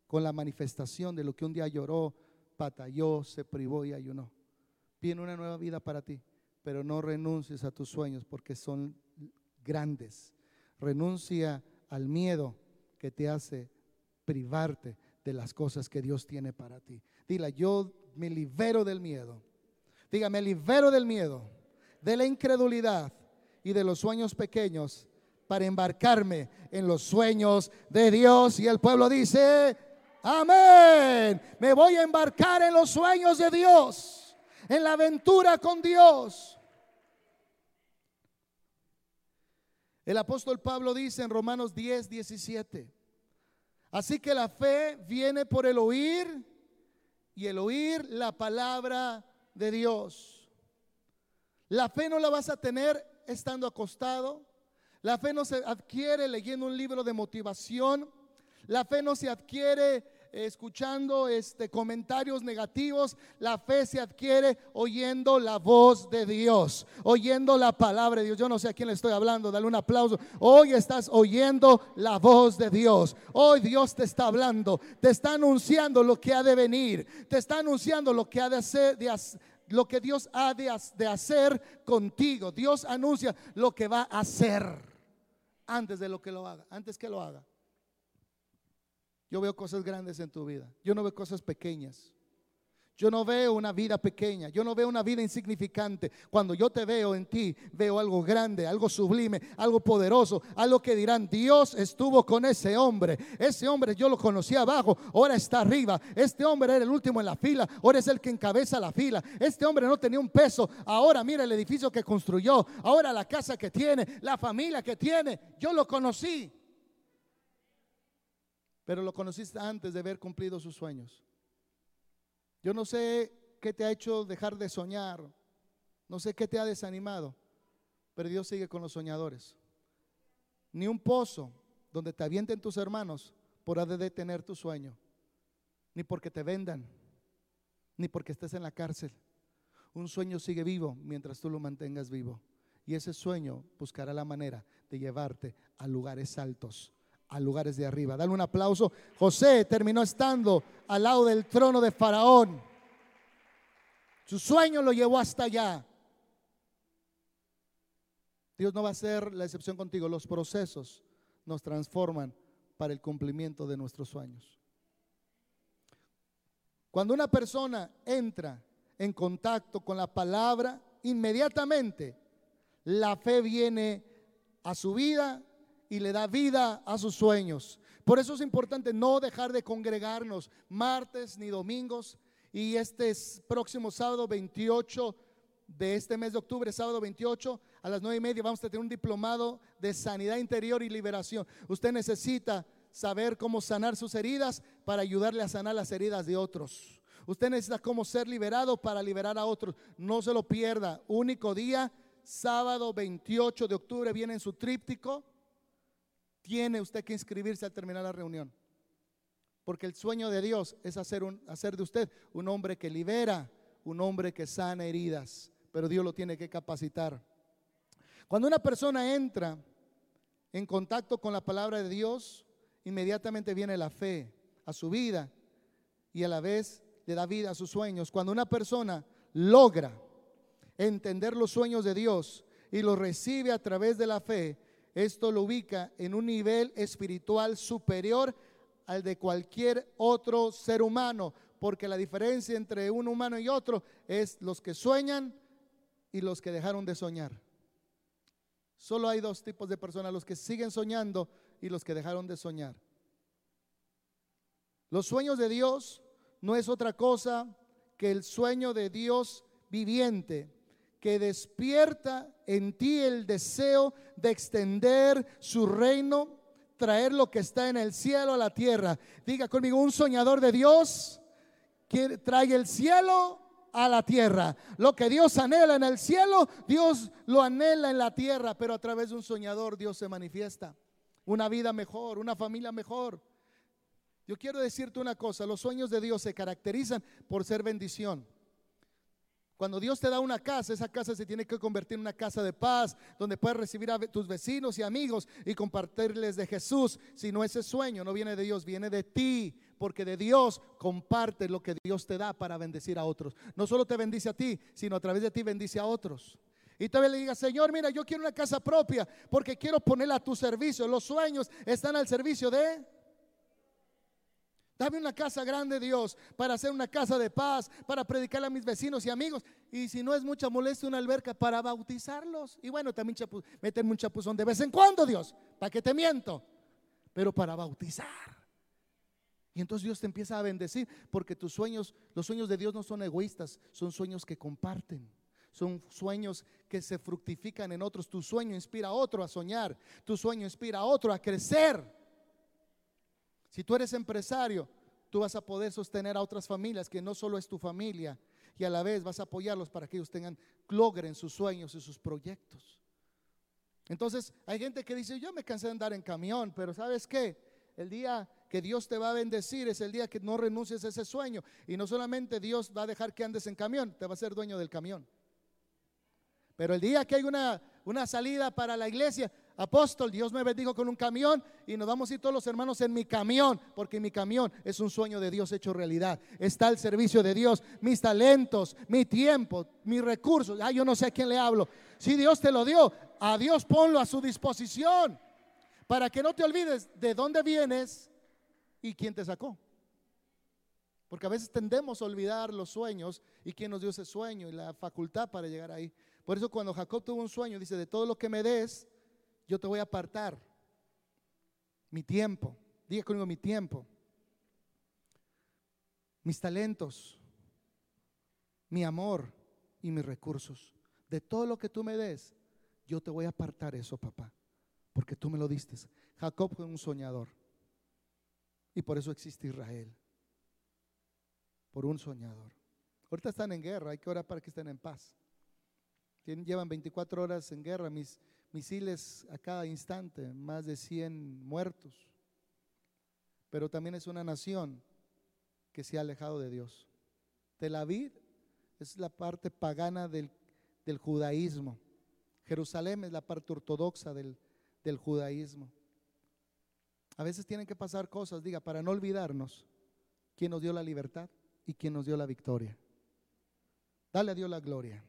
Speaker 2: con la manifestación de lo que un día lloró, batalló, se privó y ayunó. Viene una nueva vida para ti, pero no renuncies a tus sueños porque son grandes. Renuncia al miedo que te hace privarte de las cosas que Dios tiene para ti. Dile, yo me libero del miedo. Dígame, libero del miedo de la incredulidad y de los sueños pequeños para embarcarme en los sueños de Dios. Y el pueblo dice, amén, me voy a embarcar en los sueños de Dios, en la aventura con Dios. El apóstol Pablo dice en Romanos 10, 17, así que la fe viene por el oír y el oír la palabra de Dios. La fe no la vas a tener estando acostado. La fe no se adquiere leyendo un libro de motivación. La fe no se adquiere escuchando este, comentarios negativos. La fe se adquiere oyendo la voz de Dios, oyendo la palabra de Dios. Yo no sé a quién le estoy hablando, dale un aplauso. Hoy estás oyendo la voz de Dios. Hoy Dios te está hablando, te está anunciando lo que ha de venir, te está anunciando lo que ha de hacer, de lo que Dios ha de, hacer contigo. Dios anuncia lo que va a hacer antes de lo que lo haga, antes que lo haga. Yo veo cosas grandes en tu vida. Yo no veo cosas pequeñas. Yo no veo una vida pequeña, yo no veo una vida insignificante. Cuando yo te veo en ti, veo algo grande, algo sublime, algo poderoso, algo que dirán, Dios estuvo con ese hombre. Ese hombre yo lo conocí abajo, ahora está arriba. Este hombre era el último en la fila, ahora es el que encabeza la fila. Este hombre no tenía un peso, ahora mira el edificio que construyó, ahora la casa que tiene, la familia que tiene. Yo lo conocí. Pero lo conociste antes de haber cumplido sus sueños. Yo no sé qué te ha hecho dejar de soñar, no sé qué te ha desanimado, pero Dios sigue con los soñadores. Ni un pozo donde te avienten tus hermanos podrá detener tu sueño, ni porque te vendan, ni porque estés en la cárcel. Un sueño sigue vivo mientras tú lo mantengas vivo. Y ese sueño buscará la manera de llevarte a lugares altos, a lugares de arriba. Dale un aplauso. José terminó estando al lado del trono de Faraón. Su sueño lo llevó hasta allá. Dios no va a ser la excepción contigo. Los procesos nos transforman para el cumplimiento de nuestros sueños. Cuando una persona entra en contacto con la palabra, inmediatamente la fe viene a su vida y le da vida a sus sueños. Por eso es importante no dejar de congregarnos martes ni domingos. Y este es próximo sábado 28 de este mes de octubre, sábado 28 a las 9 y media, vamos a tener un diplomado de sanidad interior y liberación. Usted necesita saber cómo sanar sus heridas para ayudarle a sanar las heridas de otros. Usted necesita cómo ser liberado para liberar a otros. No se lo pierda. Único día, sábado 28 de octubre, viene en su tríptico tiene usted que inscribirse al terminar la reunión. Porque el sueño de Dios es hacer, un, hacer de usted un hombre que libera, un hombre que sana heridas. Pero Dios lo tiene que capacitar. Cuando una persona entra en contacto con la palabra de Dios, inmediatamente viene la fe a su vida y a la vez le da vida a sus sueños. Cuando una persona logra entender los sueños de Dios y los recibe a través de la fe, esto lo ubica en un nivel espiritual superior al de cualquier otro ser humano, porque la diferencia entre un humano y otro es los que sueñan y los que dejaron de soñar. Solo hay dos tipos de personas, los que siguen soñando y los que dejaron de soñar. Los sueños de Dios no es otra cosa que el sueño de Dios viviente, que despierta en ti el deseo de extender su reino, traer lo que está en el cielo a la tierra. Diga conmigo, un soñador de Dios que trae el cielo a la tierra. Lo que Dios anhela en el cielo, Dios lo anhela en la tierra, pero a través de un soñador Dios se manifiesta. Una vida mejor, una familia mejor. Yo quiero decirte una cosa, los sueños de Dios se caracterizan por ser bendición. Cuando Dios te da una casa, esa casa se tiene que convertir en una casa de paz, donde puedes recibir a tus vecinos y amigos y compartirles de Jesús. Si no ese sueño no viene de Dios, viene de ti, porque de Dios comparte lo que Dios te da para bendecir a otros. No solo te bendice a ti, sino a través de ti bendice a otros. Y todavía le diga, Señor, mira, yo quiero una casa propia porque quiero ponerla a tu servicio. Los sueños están al servicio de Dame una casa grande, Dios, para hacer una casa de paz, para predicarle a mis vecinos y amigos. Y si no es mucha molestia, una alberca para bautizarlos. Y bueno, también meterme un chapuzón de vez en cuando, Dios, para que te miento. Pero para bautizar. Y entonces Dios te empieza a bendecir, porque tus sueños, los sueños de Dios no son egoístas, son sueños que comparten. Son sueños que se fructifican en otros. Tu sueño inspira a otro a soñar. Tu sueño inspira a otro a crecer. Si tú eres empresario, tú vas a poder sostener a otras familias que no solo es tu familia y a la vez vas a apoyarlos para que ellos tengan, logren sus sueños y sus proyectos. Entonces, hay gente que dice, yo me cansé de andar en camión, pero ¿sabes qué? El día que Dios te va a bendecir es el día que no renuncies a ese sueño. Y no solamente Dios va a dejar que andes en camión, te va a ser dueño del camión. Pero el día que hay una, una salida para la iglesia, apóstol, Dios me bendijo con un camión y nos vamos a ir todos los hermanos en mi camión, porque mi camión es un sueño de Dios hecho realidad. Está al servicio de Dios, mis talentos, mi tiempo, mis recursos. Ah, yo no sé a quién le hablo. Si Dios te lo dio, a Dios ponlo a su disposición, para que no te olvides de dónde vienes y quién te sacó. Porque a veces tendemos a olvidar los sueños y quién nos dio ese sueño y la facultad para llegar ahí. Por eso cuando Jacob tuvo un sueño, dice, de todo lo que me des, yo te voy a apartar mi tiempo. Diga conmigo mi tiempo, mis talentos, mi amor y mis recursos. De todo lo que tú me des, yo te voy a apartar eso, papá, porque tú me lo diste. Jacob fue un soñador. Y por eso existe Israel. Por un soñador. Ahorita están en guerra, hay que orar para que estén en paz. llevan 24 horas en guerra, mis misiles a cada instante, más de 100 muertos. Pero también es una nación que se ha alejado de Dios. Tel Aviv es la parte pagana del, judaísmo. Jerusalén es la parte ortodoxa del, del judaísmo. A veces tienen que pasar cosas, diga, para no olvidarnos quién nos dio la libertad y quién nos dio la victoria. Dale a Dios la gloria.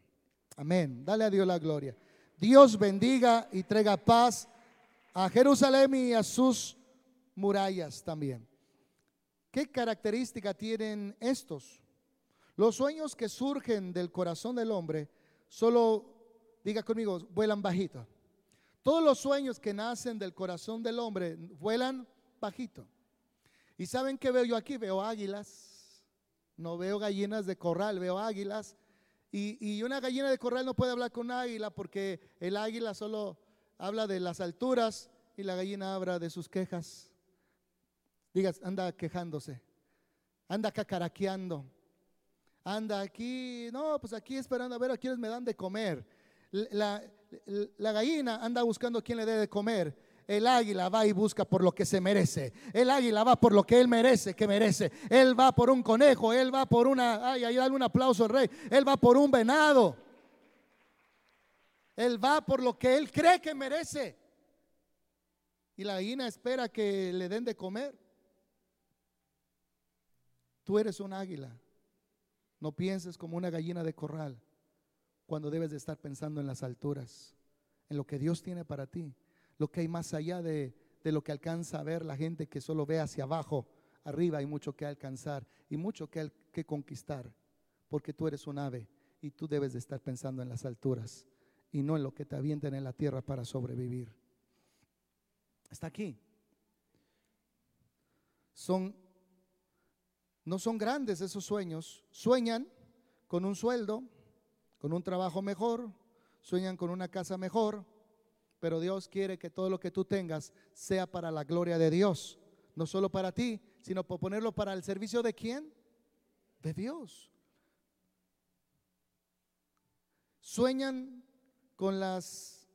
Speaker 2: Amén. Dale a Dios la gloria. Dios bendiga y traiga paz a Jerusalén y a sus murallas también. ¿Qué característica tienen estos? Los sueños que surgen del corazón del hombre solo, diga conmigo, vuelan bajito. Todos los sueños que nacen del corazón del hombre vuelan bajito. ¿Y saben qué veo yo aquí? Veo águilas. No veo gallinas de corral, veo águilas. Y, una gallina de corral no puede hablar con águila porque el águila solo habla de las alturas y la gallina habla de sus quejas. Digas, anda quejándose, anda cacaraqueando, anda aquí, no, pues aquí esperando a ver a quiénes me dan de comer. La, la gallina anda buscando quién le dé de comer. El águila va y busca por lo que se merece. El águila va por lo que él merece, que merece. Él va por un conejo, él va por una, ay, ahí dale un aplauso al rey. Él va por un venado. Él va por lo que él cree que merece. Y la gallina espera que le den de comer. Tú eres un águila. No pienses como una gallina de corral cuando debes de estar pensando en las alturas, en lo que Dios tiene para ti, lo que hay más allá de, lo que alcanza a ver la gente que solo ve hacia abajo. Arriba hay mucho que alcanzar y mucho que, que conquistar, porque tú eres un ave y tú debes de estar pensando en las alturas y no en lo que te avienten en la tierra para sobrevivir. Está aquí. Son no son grandes esos sueños. Sueñan con un sueldo, con un trabajo mejor, sueñan con una casa mejor, pero Dios quiere que todo lo que tú tengas sea para la gloria de Dios, no solo para ti, sino por ponerlo para el servicio de quién? De Dios. Sueñan con las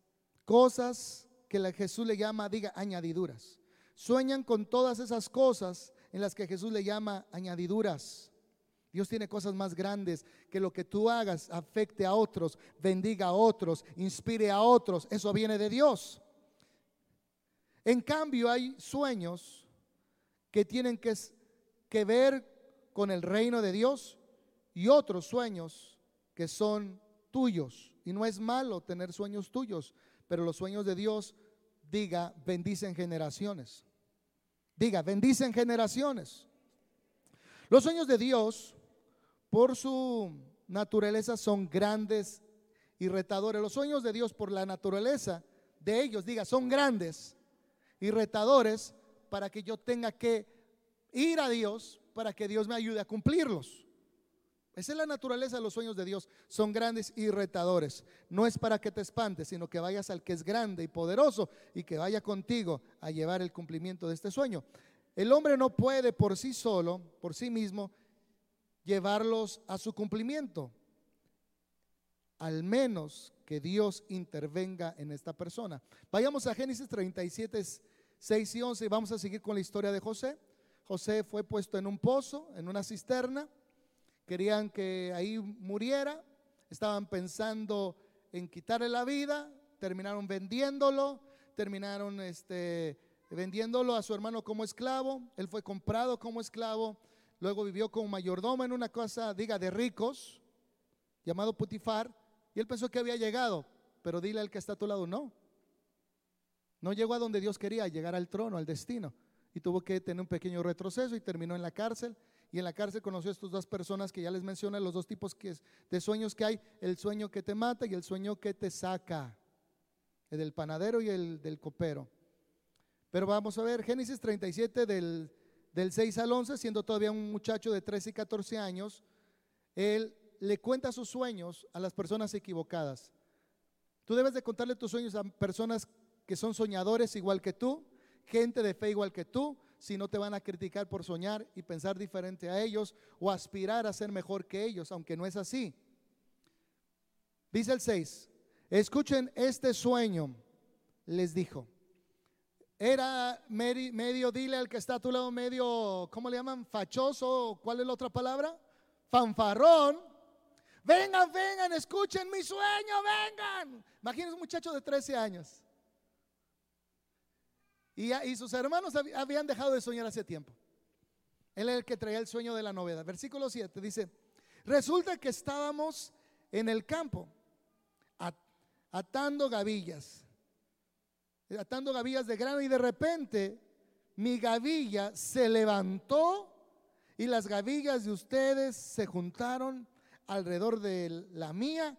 Speaker 2: cosas que Jesús le llama, diga, añadiduras. Sueñan con todas esas cosas en las que Jesús le llama añadiduras. Dios tiene cosas más grandes que lo que tú hagas afecte a otros, bendiga a otros, inspire a otros. Eso viene de Dios. En cambio, hay sueños que tienen que, que ver con el reino de Dios y otros sueños que son tuyos. Y no es malo tener sueños tuyos, pero los sueños de Dios, diga, bendicen generaciones. Diga, bendicen generaciones. Los sueños de Dios por su naturaleza son grandes y retadores. Los sueños de Dios por la naturaleza de ellos, diga, son grandes y retadores para que yo tenga que ir a Dios para que Dios me ayude a cumplirlos. Esa es la naturaleza de los sueños de Dios. Son grandes y retadores. No es para que te espantes, sino que vayas al que es grande y poderoso y que vaya contigo a llevar el cumplimiento de este sueño. El hombre no puede por sí solo, por sí mismo, llevarlos a su cumplimiento, al menos que Dios intervenga en esta persona. Vayamos a Génesis 37, 6 y 11 y vamos a seguir con la historia de José. José fue puesto en un pozo, en una cisterna, querían que ahí muriera, estaban pensando en quitarle la vida, terminaron vendiéndolo, terminaron este, vendiéndolo a su hermano como esclavo, él fue comprado como esclavo Luego vivió como mayordomo en una casa, diga, de ricos, llamado Putifar. Y él pensó que había llegado, pero dile al que está a tu lado, no. No llegó a donde Dios quería, llegar al trono, al destino. Y tuvo que tener un pequeño retroceso y terminó en la cárcel. y en la cárcel conoció a estas dos personas que ya les mencioné, los dos tipos que de sueños que hay, el sueño que te mata y el sueño que te saca, el del panadero y el del copero. Pero vamos a ver Génesis 37 del, del 6 al 11, siendo todavía un muchacho de 13 y 14 años, él le cuenta sus sueños a las personas equivocadas. Tú debes de contarle tus sueños a personas que son soñadores igual que tú, gente de fe igual que tú, si no te van a criticar por soñar y pensar diferente a ellos o aspirar a ser mejor que ellos, aunque no es así. Dice el 6, escuchen este sueño, les dijo. Era medio, dile al que está a tu lado, medio, ¿cómo le llaman? Fachoso, ¿cuál es la otra palabra? Fanfarrón. Vengan, vengan, escuchen mi sueño, vengan. Imagínense un muchacho de 13 años. Y, sus hermanos habían dejado de soñar hace tiempo. Él es el que traía el sueño de la novedad. Versículo 7 dice, resulta que estábamos en el campo atando gavillas, atando gavillas de grano y de repente mi gavilla se levantó y las gavillas de ustedes se juntaron alrededor de la mía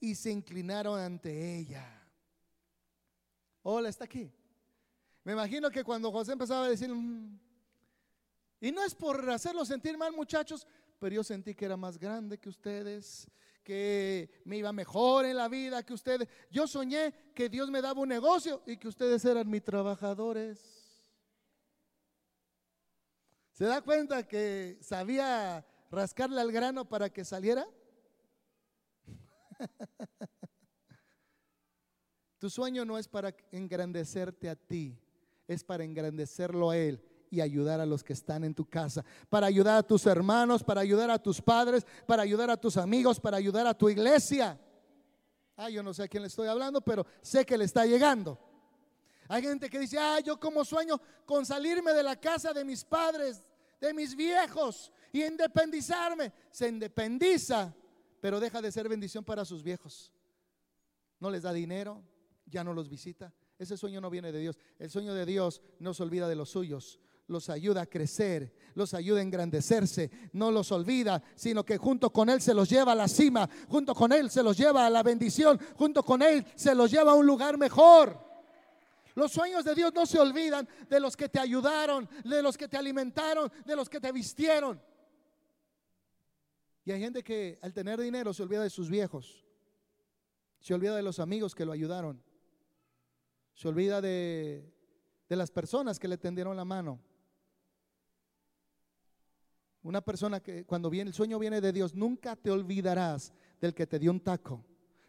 Speaker 2: y se inclinaron ante ella. Hola, está aquí. Me imagino que cuando José empezaba a decir, mm", y no es por hacerlo sentir mal muchachos, pero yo sentí que era más grande que ustedes, que me iba mejor en la vida que ustedes. Yo soñé que Dios me daba un negocio y que ustedes eran mis trabajadores. ¿Se da cuenta que sabía rascarle al grano para que saliera? [laughs] tu sueño no es para engrandecerte a ti es para engrandecerlo a Él y ayudar a los que están en tu casa, para ayudar a tus hermanos, para ayudar a tus padres, para ayudar a tus amigos, para ayudar a tu iglesia. Ah, yo no sé a quién le estoy hablando, pero sé que le está llegando. Hay gente que dice, ah, yo como sueño con salirme de la casa de mis padres, de mis viejos y independizarme. Se independiza, pero deja de ser bendición para sus viejos. No les da dinero, ya no los visita, ese sueño no viene de Dios. El sueño de Dios no se olvida de los suyos. Los ayuda a crecer, los ayuda a engrandecerse, no los olvida, sino que junto con Él se los lleva a la cima, junto con Él se los lleva a la bendición, junto con Él se los lleva a un lugar mejor. Los sueños de Dios no se olvidan de los que te ayudaron, de los que te alimentaron, de los que te vistieron. Y hay gente que al tener dinero se olvida de sus viejos, se olvida de los amigos que lo ayudaron se olvida de, las personas que le tendieron la mano. Una persona que cuando viene el sueño viene de Dios, nunca te olvidarás del que te dio un taco.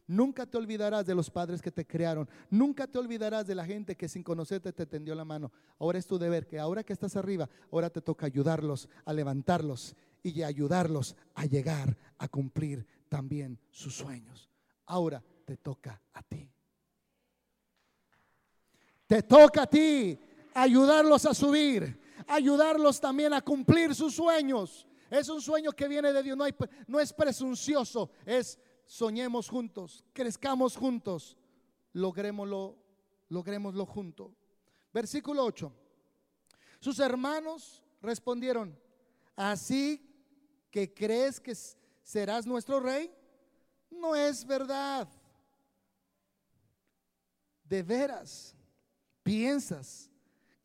Speaker 2: Nunca te olvidarás de los padres que te crearon. Nunca te olvidarás de la gente que sin conocerte te tendió la mano. Ahora es tu deber que ahora que estás arriba, ahora te toca ayudarlos a levantarlos y ayudarlos a llegar a cumplir también sus sueños. Ahora te toca a ti. Te toca a ti ayudarlos a subir, ayudarlos también a cumplir sus sueños. Es un sueño que viene de Dios, no, es presuncioso, es soñemos juntos, crezcamos juntos, logrémoslo, logrémoslo juntos. Versículo 8. Sus hermanos respondieron, así que crees que serás nuestro rey, no es verdad. De veras, piensas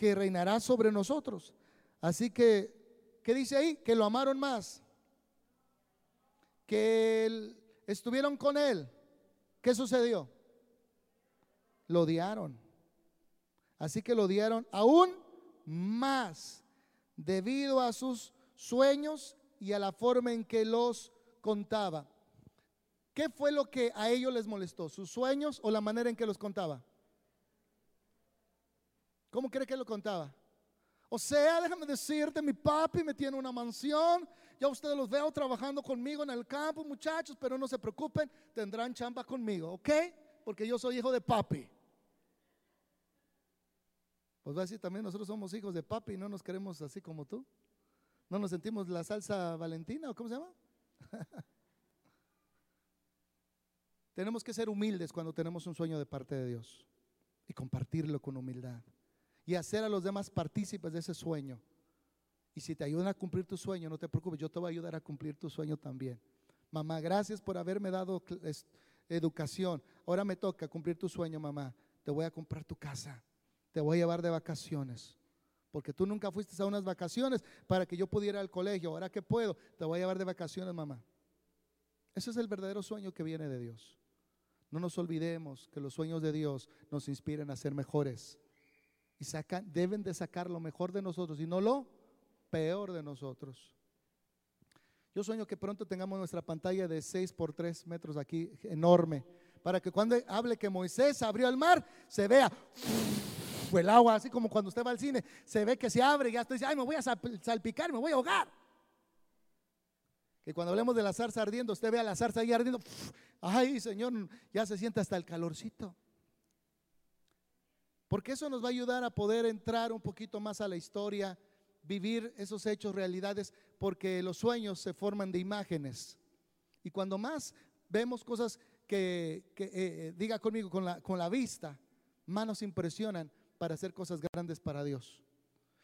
Speaker 2: que reinará sobre nosotros. Así que, ¿qué dice ahí? Que lo amaron más, que estuvieron con él. ¿Qué sucedió? Lo odiaron. Así que lo odiaron aún más debido a sus sueños y a la forma en que los contaba. ¿Qué fue lo que a ellos les molestó? ¿Sus sueños o la manera en que los contaba? ¿Cómo cree que lo contaba? O sea, déjame decirte, mi papi me tiene una mansión. Ya ustedes los veo trabajando conmigo en el campo, muchachos, pero no se preocupen, tendrán chamba conmigo, ¿ok? Porque yo soy hijo de papi. Pues va a decir también, nosotros somos hijos de papi y no nos queremos así como tú. ¿No nos sentimos la salsa valentina o cómo se llama? [laughs] tenemos que ser humildes cuando tenemos un sueño de parte de Dios y compartirlo con humildad y hacer a los demás partícipes de ese sueño. Y si te ayudan a cumplir tu sueño, no te preocupes, yo te voy a ayudar a cumplir tu sueño también. Mamá, gracias por haberme dado educación. Ahora me toca cumplir tu sueño, mamá. Te voy a comprar tu casa. Te voy a llevar de vacaciones. Porque tú nunca fuiste a unas vacaciones para que yo pudiera ir al colegio. Ahora que puedo, te voy a llevar de vacaciones, mamá. Ese es el verdadero sueño que viene de Dios. No nos olvidemos que los sueños de Dios nos inspiran a ser mejores. Y deben de sacar lo mejor de nosotros y no lo peor de nosotros. Yo sueño que pronto tengamos nuestra pantalla de 6 por 3 metros aquí, enorme, para que cuando hable que Moisés abrió el mar, se vea el agua, así como cuando usted va al cine, se ve que se abre y ya estoy, ay, me voy a salpicar, me voy a ahogar. Que cuando hablemos de la zarza ardiendo, usted vea la zarza ahí ardiendo, ay Señor, ya se siente hasta el calorcito. Porque eso nos va a ayudar a poder entrar un poquito más a la historia vivir esos hechos, realidades, porque los sueños se forman de imágenes. Y cuando más vemos cosas que, eh, eh, diga conmigo, con la, con la vista, más nos impresionan para hacer cosas grandes para Dios.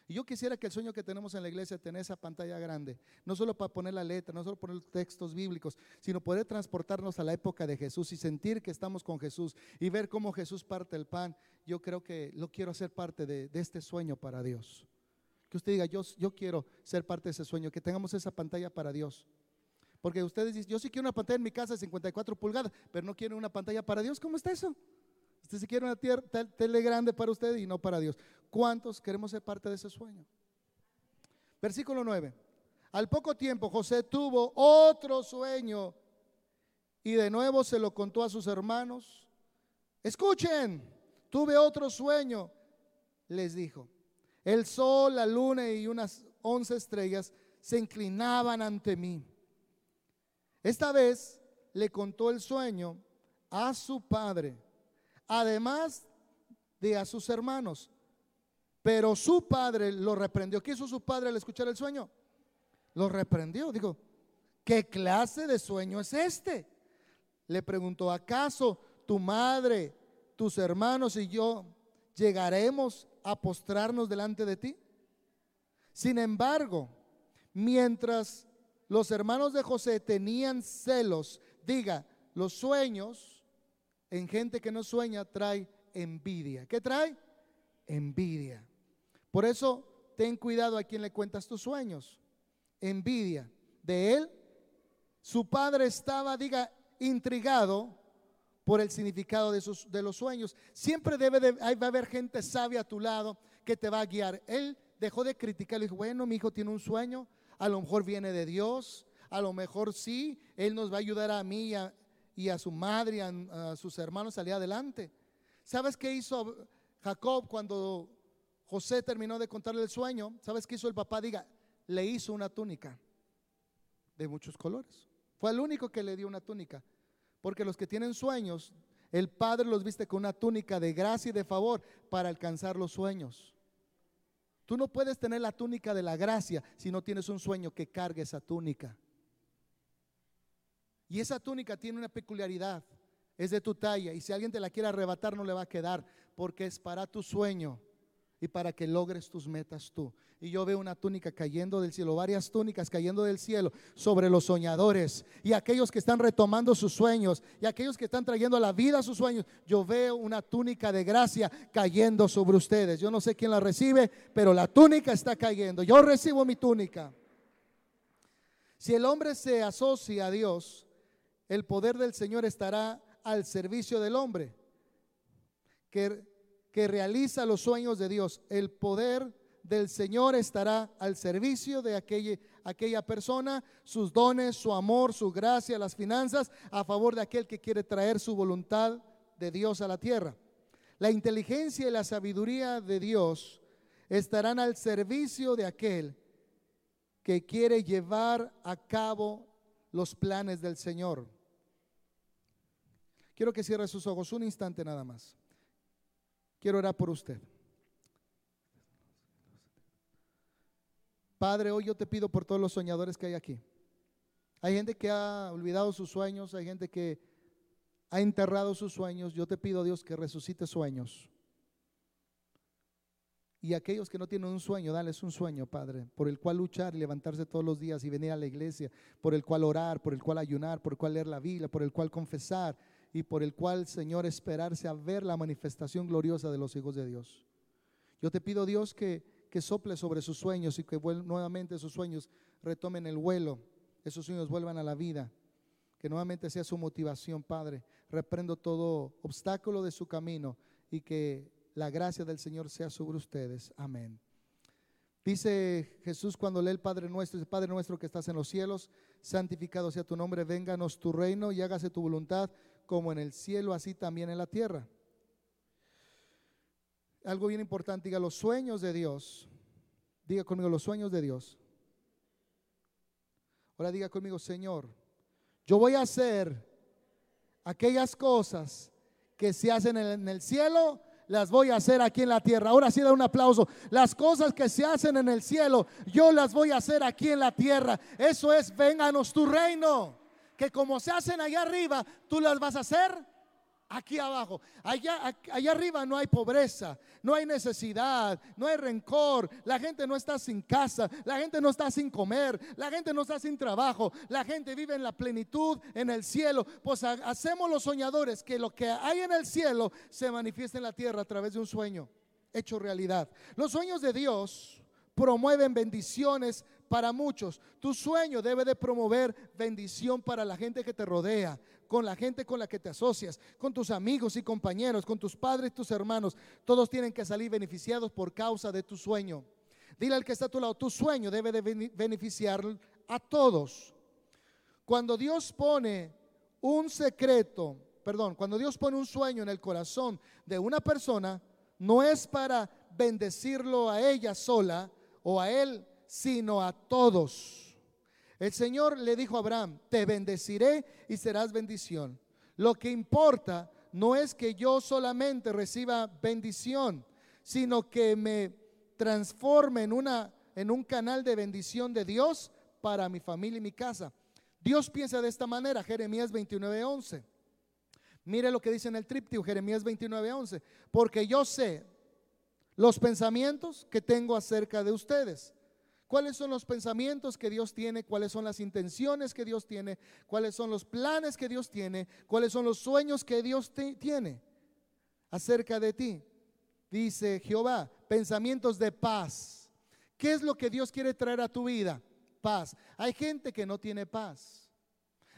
Speaker 2: Y yo quisiera que el sueño que tenemos en la iglesia tener esa pantalla grande, no solo para poner la letra, no solo poner textos bíblicos, sino poder transportarnos a la época de Jesús y sentir que estamos con Jesús y ver cómo Jesús parte el pan. Yo creo que lo quiero hacer parte de este sueño para Dios. Que usted diga, yo, yo quiero ser parte de ese sueño, que tengamos esa pantalla para Dios. Porque ustedes dicen, yo sí quiero una pantalla en mi casa de 54 pulgadas, pero no quiero una pantalla para Dios. ¿Cómo está eso? Usted sí quiere una tele grande para usted y no para Dios. ¿Cuántos queremos ser parte de ese sueño? Versículo 9. Al poco tiempo José tuvo otro sueño y de nuevo se lo contó a sus hermanos. Escuchen, tuve otro sueño, les dijo. El sol, la luna y unas once estrellas se inclinaban ante mí. Esta vez le contó el sueño a su padre, además de a sus hermanos. Pero su padre lo reprendió. ¿Qué hizo su padre al escuchar el sueño? Lo reprendió. Dijo, ¿qué clase de sueño es este? Le preguntó, ¿acaso tu madre, tus hermanos y yo llegaremos a postrarnos delante de ti? Sin embargo, mientras los hermanos de José tenían celos, diga, los sueños en gente que no sueña trae envidia. ¿Qué trae? Envidia. Por eso ten cuidado a quien le cuentas tus sueños. Envidia. De él, su padre estaba, diga, intrigado por el significado de, sus, de los sueños. Siempre debe de, va a haber gente sabia a tu lado que te va a guiar. Él dejó de criticar, le dijo, bueno, mi hijo tiene un sueño, a lo mejor viene de Dios, a lo mejor sí, Él nos va a ayudar a mí y a, su madre y a, sus hermanos a salir adelante. ¿Sabes qué hizo Jacob cuando José terminó de contarle el sueño? ¿Sabes qué hizo el papá? Diga, le hizo una túnica de muchos colores. Fue el único que le dio una túnica. Porque los que tienen sueños, el Padre los viste con una túnica de gracia y de favor para alcanzar los sueños. Tú no puedes tener la túnica de la gracia si no tienes un sueño que cargue esa túnica. Y esa túnica tiene una peculiaridad, es de tu talla y si alguien te la quiere arrebatar no le va a quedar porque es para tu sueño y para que logres tus metas tú. Y yo veo una túnica cayendo del cielo, varias túnicas cayendo del cielo sobre los soñadores y aquellos que están retomando sus sueños y aquellos que están trayendo a la vida sus sueños. Yo veo una túnica de gracia cayendo sobre ustedes. Yo no sé quién la recibe, pero la túnica está cayendo. Yo recibo mi túnica. Si el hombre se asocia a Dios, el poder del Señor estará al servicio del hombre. Que que realiza los sueños de Dios, el poder del Señor estará al servicio de aquella, aquella persona, sus dones, su amor, su gracia, las finanzas, a favor de aquel que quiere traer su voluntad de Dios a la tierra. La inteligencia y la sabiduría de Dios estarán al servicio de aquel que quiere llevar a cabo los planes del Señor. Quiero que cierre sus ojos un instante nada más. Quiero orar por usted. Padre, hoy yo te pido por todos los soñadores que hay aquí. Hay gente que ha olvidado sus sueños, hay gente que ha enterrado sus sueños. Yo te pido, Dios, que resucite sueños. Y aquellos que no tienen un sueño, dales un sueño, Padre, por el cual luchar y levantarse todos los días y venir a la iglesia, por el cual orar, por el cual ayunar, por el cual leer la Biblia, por el cual confesar y por el cual, Señor, esperarse a ver la manifestación gloriosa de los hijos de Dios. Yo te pido, Dios, que, que sople sobre sus sueños y que nuevamente esos sueños retomen el vuelo, esos sueños vuelvan a la vida, que nuevamente sea su motivación, Padre. Reprendo todo obstáculo de su camino y que la gracia del Señor sea sobre ustedes. Amén. Dice Jesús cuando lee el Padre nuestro, dice, Padre nuestro que estás en los cielos, santificado sea tu nombre, vénganos tu reino y hágase tu voluntad como en el cielo, así también en la tierra. Algo bien importante, diga los sueños de Dios. Diga conmigo los sueños de Dios. Ahora diga conmigo, Señor, yo voy a hacer aquellas cosas que se hacen en el cielo las voy a hacer aquí en la tierra. Ahora sí da un aplauso. Las cosas que se hacen en el cielo, yo las voy a hacer aquí en la tierra. Eso es, vénganos tu reino. Que como se hacen allá arriba, tú las vas a hacer aquí abajo. Allá, allá arriba no hay pobreza, no hay necesidad, no hay rencor. La gente no está sin casa, la gente no está sin comer, la gente no está sin trabajo. La gente vive en la plenitud en el cielo. Pues hacemos los soñadores que lo que hay en el cielo se manifiesta en la tierra a través de un sueño hecho realidad. Los sueños de Dios promueven bendiciones para muchos. Tu sueño debe de promover bendición para la gente que te rodea, con la gente con la que te asocias, con tus amigos y compañeros, con tus padres y tus hermanos. Todos tienen que salir beneficiados por causa de tu sueño. Dile al que está a tu lado, tu sueño debe de beneficiar a todos. Cuando Dios pone un secreto, perdón, cuando Dios pone un sueño en el corazón de una persona, no es para bendecirlo a ella sola o a él, sino a todos. El Señor le dijo a Abraham, te bendeciré y serás bendición. Lo que importa no es que yo solamente reciba bendición, sino que me transforme en, una, en un canal de bendición de Dios para mi familia y mi casa. Dios piensa de esta manera, Jeremías 29:11. Mire lo que dice en el tríptico, Jeremías 29:11. Porque yo sé los pensamientos que tengo acerca de ustedes cuáles son los pensamientos que Dios tiene, cuáles son las intenciones que Dios tiene, cuáles son los planes que Dios tiene, cuáles son los sueños que Dios tiene acerca de ti. Dice Jehová, pensamientos de paz. ¿Qué es lo que Dios quiere traer a tu vida? Paz. Hay gente que no tiene paz.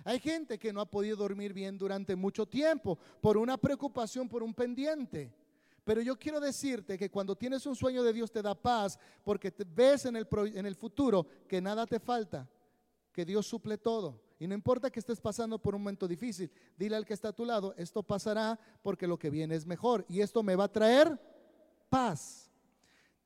Speaker 2: Hay gente que no ha podido dormir bien durante mucho tiempo por una preocupación, por un pendiente. Pero yo quiero decirte que cuando tienes un sueño de Dios te da paz porque te ves en el, en el futuro que nada te falta, que Dios suple todo. Y no importa que estés pasando por un momento difícil, dile al que está a tu lado, esto pasará porque lo que viene es mejor y esto me va a traer paz.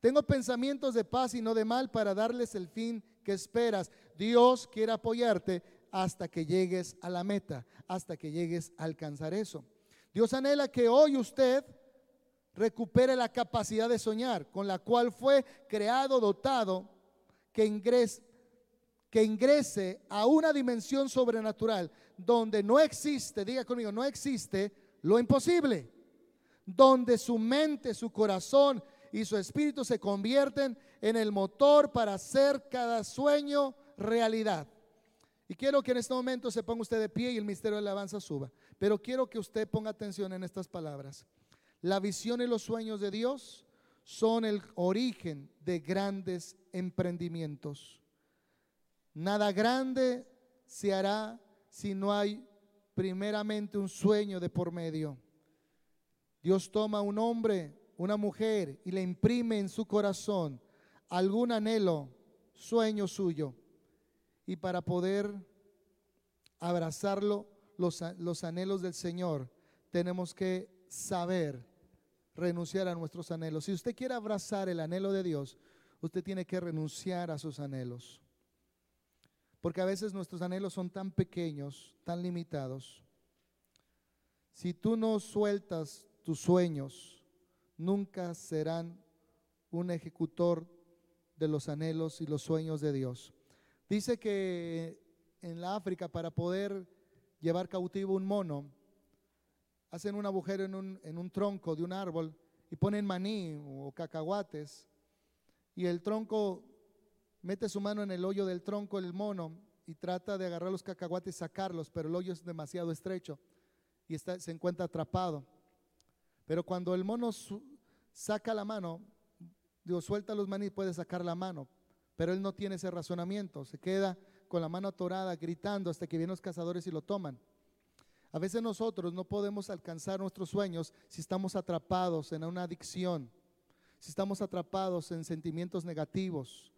Speaker 2: Tengo pensamientos de paz y no de mal para darles el fin que esperas. Dios quiere apoyarte hasta que llegues a la meta, hasta que llegues a alcanzar eso. Dios anhela que hoy usted recupere la capacidad de soñar, con la cual fue creado, dotado, que ingrese, que ingrese a una dimensión sobrenatural donde no existe, diga conmigo, no existe lo imposible, donde su mente, su corazón y su espíritu se convierten en el motor para hacer cada sueño realidad. Y quiero que en este momento se ponga usted de pie y el misterio de la alabanza suba. Pero quiero que usted ponga atención en estas palabras. La visión y los sueños de Dios son el origen de grandes emprendimientos. Nada grande se hará si no hay primeramente un sueño de por medio. Dios toma un hombre, una mujer y le imprime en su corazón algún anhelo, sueño suyo. Y para poder abrazarlo, los, los anhelos del Señor, tenemos que saber renunciar a nuestros anhelos. Si usted quiere abrazar el anhelo de Dios, usted tiene que renunciar a sus anhelos. Porque a veces nuestros anhelos son tan pequeños, tan limitados. Si tú no sueltas tus sueños, nunca serán un ejecutor de los anhelos y los sueños de Dios. Dice que en la África para poder llevar cautivo un mono, hacen un agujero en un, en un tronco de un árbol y ponen maní o cacahuates y el tronco mete su mano en el hoyo del tronco el mono y trata de agarrar los cacahuates y sacarlos, pero el hoyo es demasiado estrecho y está, se encuentra atrapado. Pero cuando el mono saca la mano, digo, suelta los maní, puede sacar la mano, pero él no tiene ese razonamiento, se queda con la mano atorada gritando hasta que vienen los cazadores y lo toman. A veces nosotros no podemos alcanzar nuestros sueños si estamos atrapados en una adicción, si estamos atrapados en sentimientos negativos,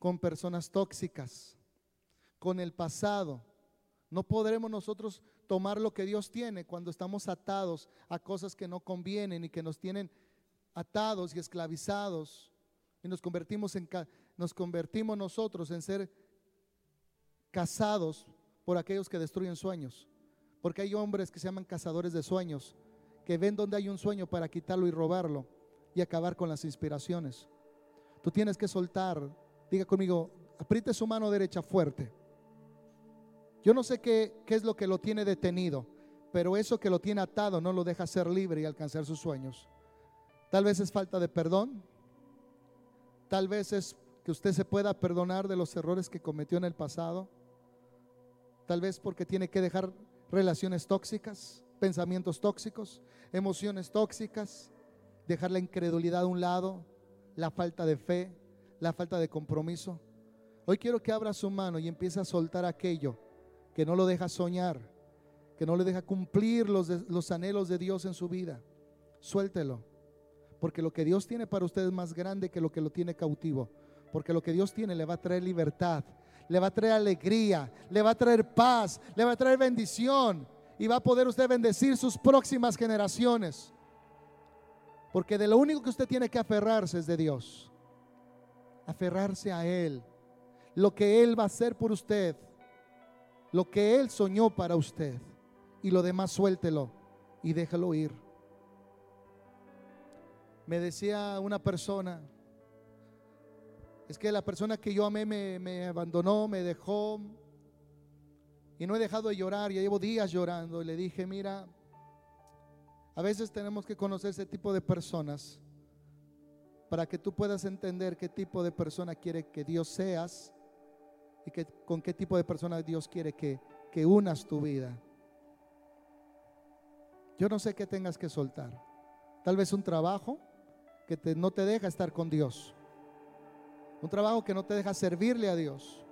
Speaker 2: con personas tóxicas, con el pasado. No podremos nosotros tomar lo que Dios tiene cuando estamos atados a cosas que no convienen y que nos tienen atados y esclavizados y nos convertimos en nos convertimos nosotros en ser casados por aquellos que destruyen sueños. Porque hay hombres que se llaman cazadores de sueños, que ven donde hay un sueño para quitarlo y robarlo y acabar con las inspiraciones. Tú tienes que soltar, diga conmigo, apriete su mano derecha fuerte. Yo no sé qué, qué es lo que lo tiene detenido, pero eso que lo tiene atado no lo deja ser libre y alcanzar sus sueños. Tal vez es falta de perdón, tal vez es que usted se pueda perdonar de los errores que cometió en el pasado, tal vez porque tiene que dejar relaciones tóxicas, pensamientos tóxicos, emociones tóxicas, dejar la incredulidad a un lado, la falta de fe, la falta de compromiso. Hoy quiero que abra su mano y empiece a soltar aquello que no lo deja soñar, que no le deja cumplir los, los anhelos de Dios en su vida. Suéltelo, porque lo que Dios tiene para usted es más grande que lo que lo tiene cautivo, porque lo que Dios tiene le va a traer libertad, le va a traer alegría, le va a traer paz, le va a traer bendición y va a poder usted bendecir sus próximas generaciones. Porque de lo único que usted tiene que aferrarse es de Dios. Aferrarse a Él. Lo que Él va a hacer por usted. Lo que Él soñó para usted. Y lo demás suéltelo y déjelo ir. Me decía una persona, es que la persona que yo amé me, abandonó, me dejó y no he dejado de llorar, ya llevo días llorando y le dije, mira, a veces tenemos que conocer ese tipo de personas para que tú puedas entender qué tipo de persona quiere que Dios seas y con qué tipo de persona Dios quiere que, que unas tu vida. Yo no sé qué tengas que soltar. Tal vez un trabajo que te, no te deja estar con Dios. Un trabajo que no te deja servirle a Dios.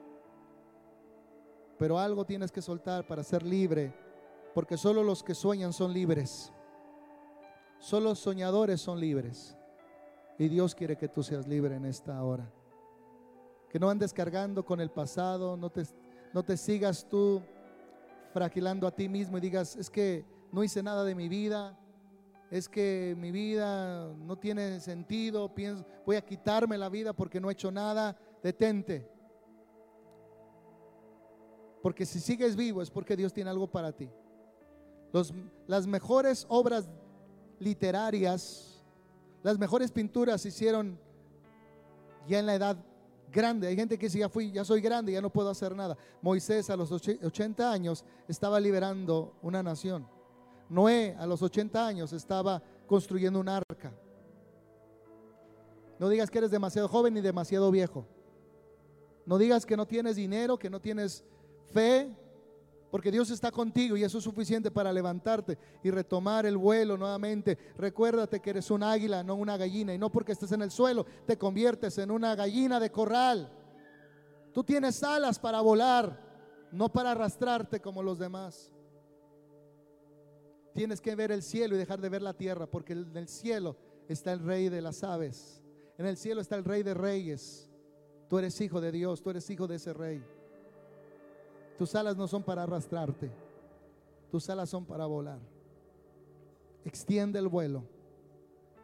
Speaker 2: Pero algo tienes que soltar para ser libre, porque solo los que sueñan son libres. Solo los soñadores son libres. Y Dios quiere que tú seas libre en esta hora. Que no andes cargando con el pasado, no te, no te sigas tú fragilando a ti mismo y digas, es que no hice nada de mi vida, es que mi vida no tiene sentido, pienso, voy a quitarme la vida porque no he hecho nada, detente. Porque si sigues vivo es porque Dios tiene algo para ti. Los, las mejores obras literarias, las mejores pinturas se hicieron ya en la edad grande. Hay gente que dice, ya fui, ya soy grande, ya no puedo hacer nada. Moisés a los 80 años estaba liberando una nación. Noé a los 80 años estaba construyendo un arca. No digas que eres demasiado joven ni demasiado viejo. No digas que no tienes dinero, que no tienes fe, porque Dios está contigo y eso es suficiente para levantarte y retomar el vuelo nuevamente. Recuérdate que eres un águila, no una gallina. Y no porque estés en el suelo te conviertes en una gallina de corral. Tú tienes alas para volar, no para arrastrarte como los demás. Tienes que ver el cielo y dejar de ver la tierra, porque en el cielo está el rey de las aves. En el cielo está el rey de reyes. Tú eres hijo de Dios, tú eres hijo de ese rey. Tus alas no son para arrastrarte, tus alas son para volar. Extiende el vuelo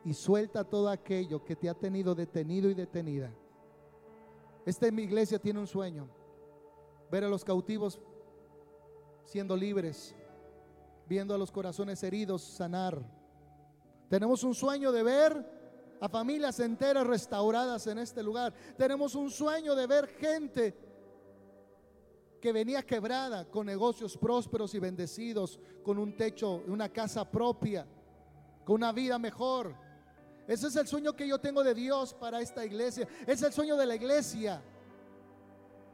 Speaker 2: y suelta todo aquello que te ha tenido detenido y detenida. Esta mi iglesia tiene un sueño, ver a los cautivos siendo libres, viendo a los corazones heridos sanar. Tenemos un sueño de ver a familias enteras restauradas en este lugar. Tenemos un sueño de ver gente que venía quebrada con negocios prósperos y bendecidos, con un techo, una casa propia, con una vida mejor. Ese es el sueño que yo tengo de Dios para esta iglesia. Es el sueño de la iglesia.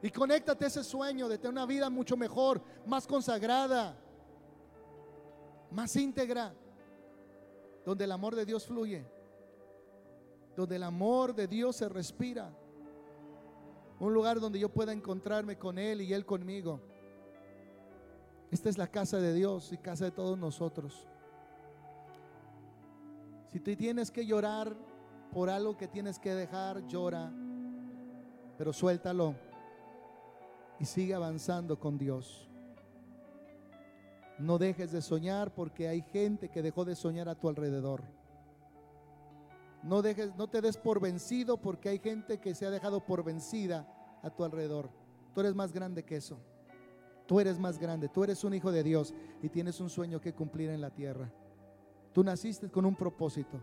Speaker 2: Y conéctate a ese sueño de tener una vida mucho mejor, más consagrada, más íntegra, donde el amor de Dios fluye, donde el amor de Dios se respira. Un lugar donde yo pueda encontrarme con Él y Él conmigo. Esta es la casa de Dios y casa de todos nosotros. Si te tienes que llorar por algo que tienes que dejar, llora, pero suéltalo y sigue avanzando con Dios. No dejes de soñar porque hay gente que dejó de soñar a tu alrededor. No dejes, no te des por vencido porque hay gente que se ha dejado por vencida a tu alrededor. Tú eres más grande que eso. Tú eres más grande, tú eres un hijo de Dios y tienes un sueño que cumplir en la tierra. Tú naciste con un propósito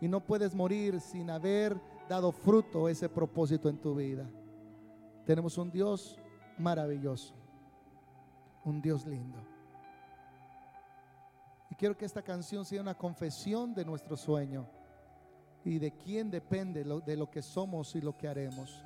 Speaker 2: y no puedes morir sin haber dado fruto ese propósito en tu vida. Tenemos un Dios maravilloso, un Dios lindo. Y quiero que esta canción sea una confesión de nuestro sueño y de quién depende de lo que somos y lo que haremos.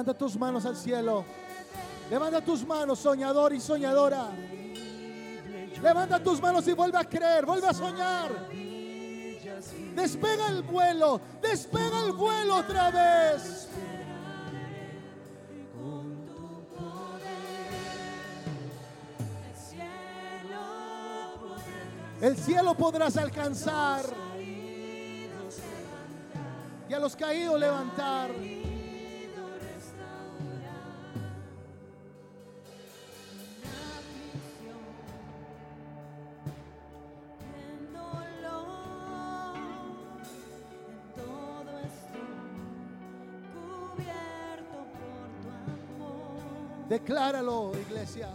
Speaker 2: Levanta tus manos al cielo. Levanta tus manos, soñador y soñadora. Levanta tus manos y vuelve a creer, vuelve a soñar. Despega el vuelo, despega el vuelo otra vez. El cielo podrás alcanzar. Y a los caídos levantar. Decláralo, iglesia.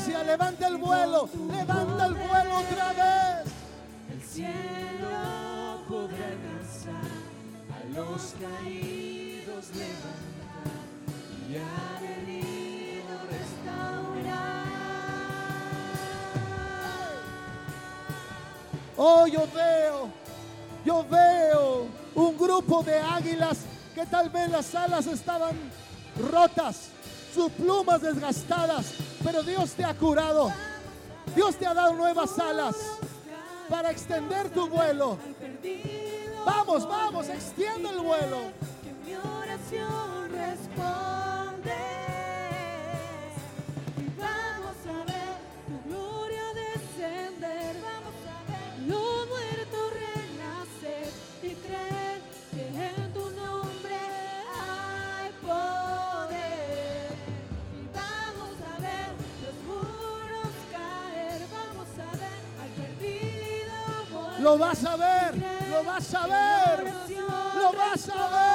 Speaker 2: Iglesia, levanta el vuelo, levanta el vuelo otra vez.
Speaker 1: El cielo podrá alcanzar a los caídos levantar y al herido restaurar.
Speaker 2: Oh, yo veo, yo veo un grupo de águilas que tal vez las alas estaban rotas, sus plumas desgastadas, pero Dios te ha curado. Dios te ha dado nuevas alas para extender tu vuelo. Vamos, vamos, extiende el vuelo. Lo vas a ver, lo vas a ver, lo vas a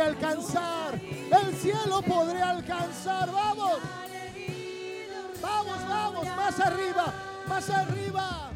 Speaker 2: alcanzar. El cielo podría alcanzar. Vamos. Vamos, vamos. Más arriba. Más arriba.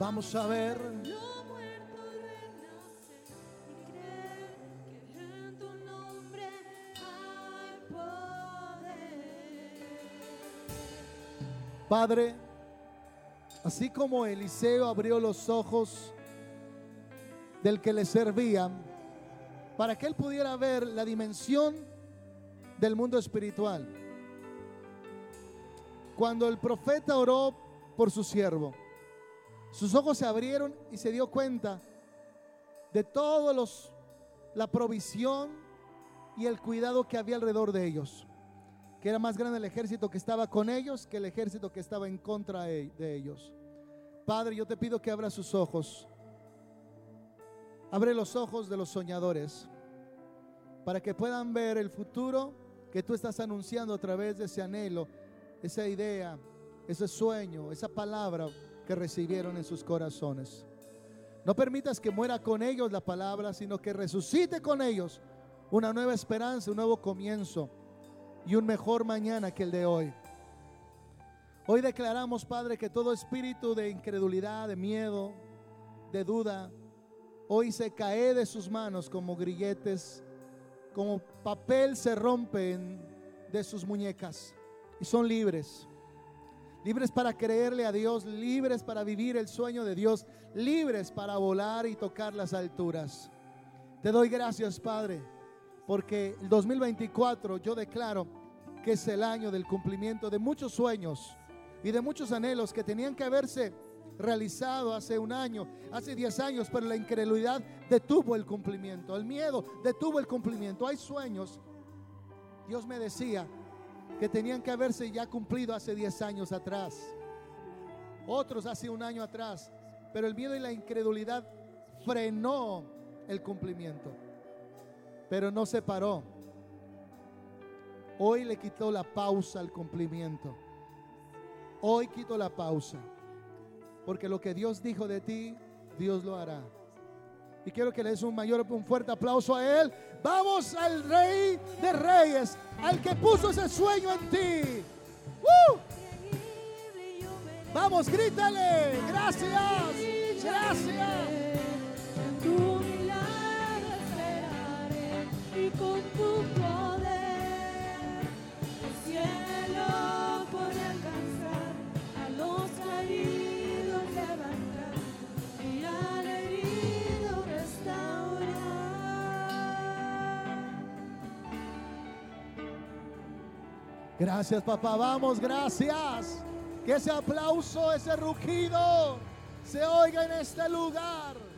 Speaker 1: Vamos a ver.
Speaker 2: Padre, así como Eliseo abrió los ojos del que le servía, para que él pudiera ver la dimensión del mundo espiritual. Cuando el profeta oró por su siervo, sus ojos se abrieron y se dio cuenta de todos los la provisión y el cuidado que había alrededor de ellos que era más grande el ejército que estaba con ellos que el ejército que estaba en contra de de ellos. Padre, yo te pido que abra sus ojos. Abre los ojos de los soñadores para que puedan ver el futuro que tú estás anunciando a través de ese anhelo, esa idea, ese sueño, esa palabra que recibieron en sus corazones. No permitas que muera con ellos la palabra, sino que resucite con ellos una nueva esperanza, un nuevo comienzo y un mejor mañana que el de hoy. Hoy declaramos, Padre, que todo espíritu de incredulidad, de miedo, de duda, hoy se cae de sus manos como grilletes, como papel se rompen de sus muñecas y son libres. Libres para creerle a Dios, libres para vivir el sueño de Dios, libres para volar y tocar las alturas. Te doy gracias, Padre, porque el 2024 yo declaro que es el año del cumplimiento de muchos sueños y de muchos anhelos que tenían que haberse realizado hace un año, hace 10 años, pero la incredulidad detuvo el cumplimiento, el miedo detuvo el cumplimiento. Hay sueños, Dios me decía, que tenían que haberse ya cumplido hace 10 años atrás, otros hace un año atrás, pero el miedo y la incredulidad frenó el cumplimiento, pero no se paró. Hoy le quitó la pausa al cumplimiento. Hoy quito la pausa. Porque lo que Dios dijo de ti, Dios lo hará. Y quiero que le des un mayor, un fuerte aplauso a Él. Vamos al Rey de Reyes, al que puso ese sueño en ti. ¡Uh! Vamos, grítale. Gracias. Gracias.
Speaker 1: Tu milagro esperaré y con tu
Speaker 2: Gracias, papá. Vamos, gracias. Que ese aplauso, ese rugido se oiga en este lugar.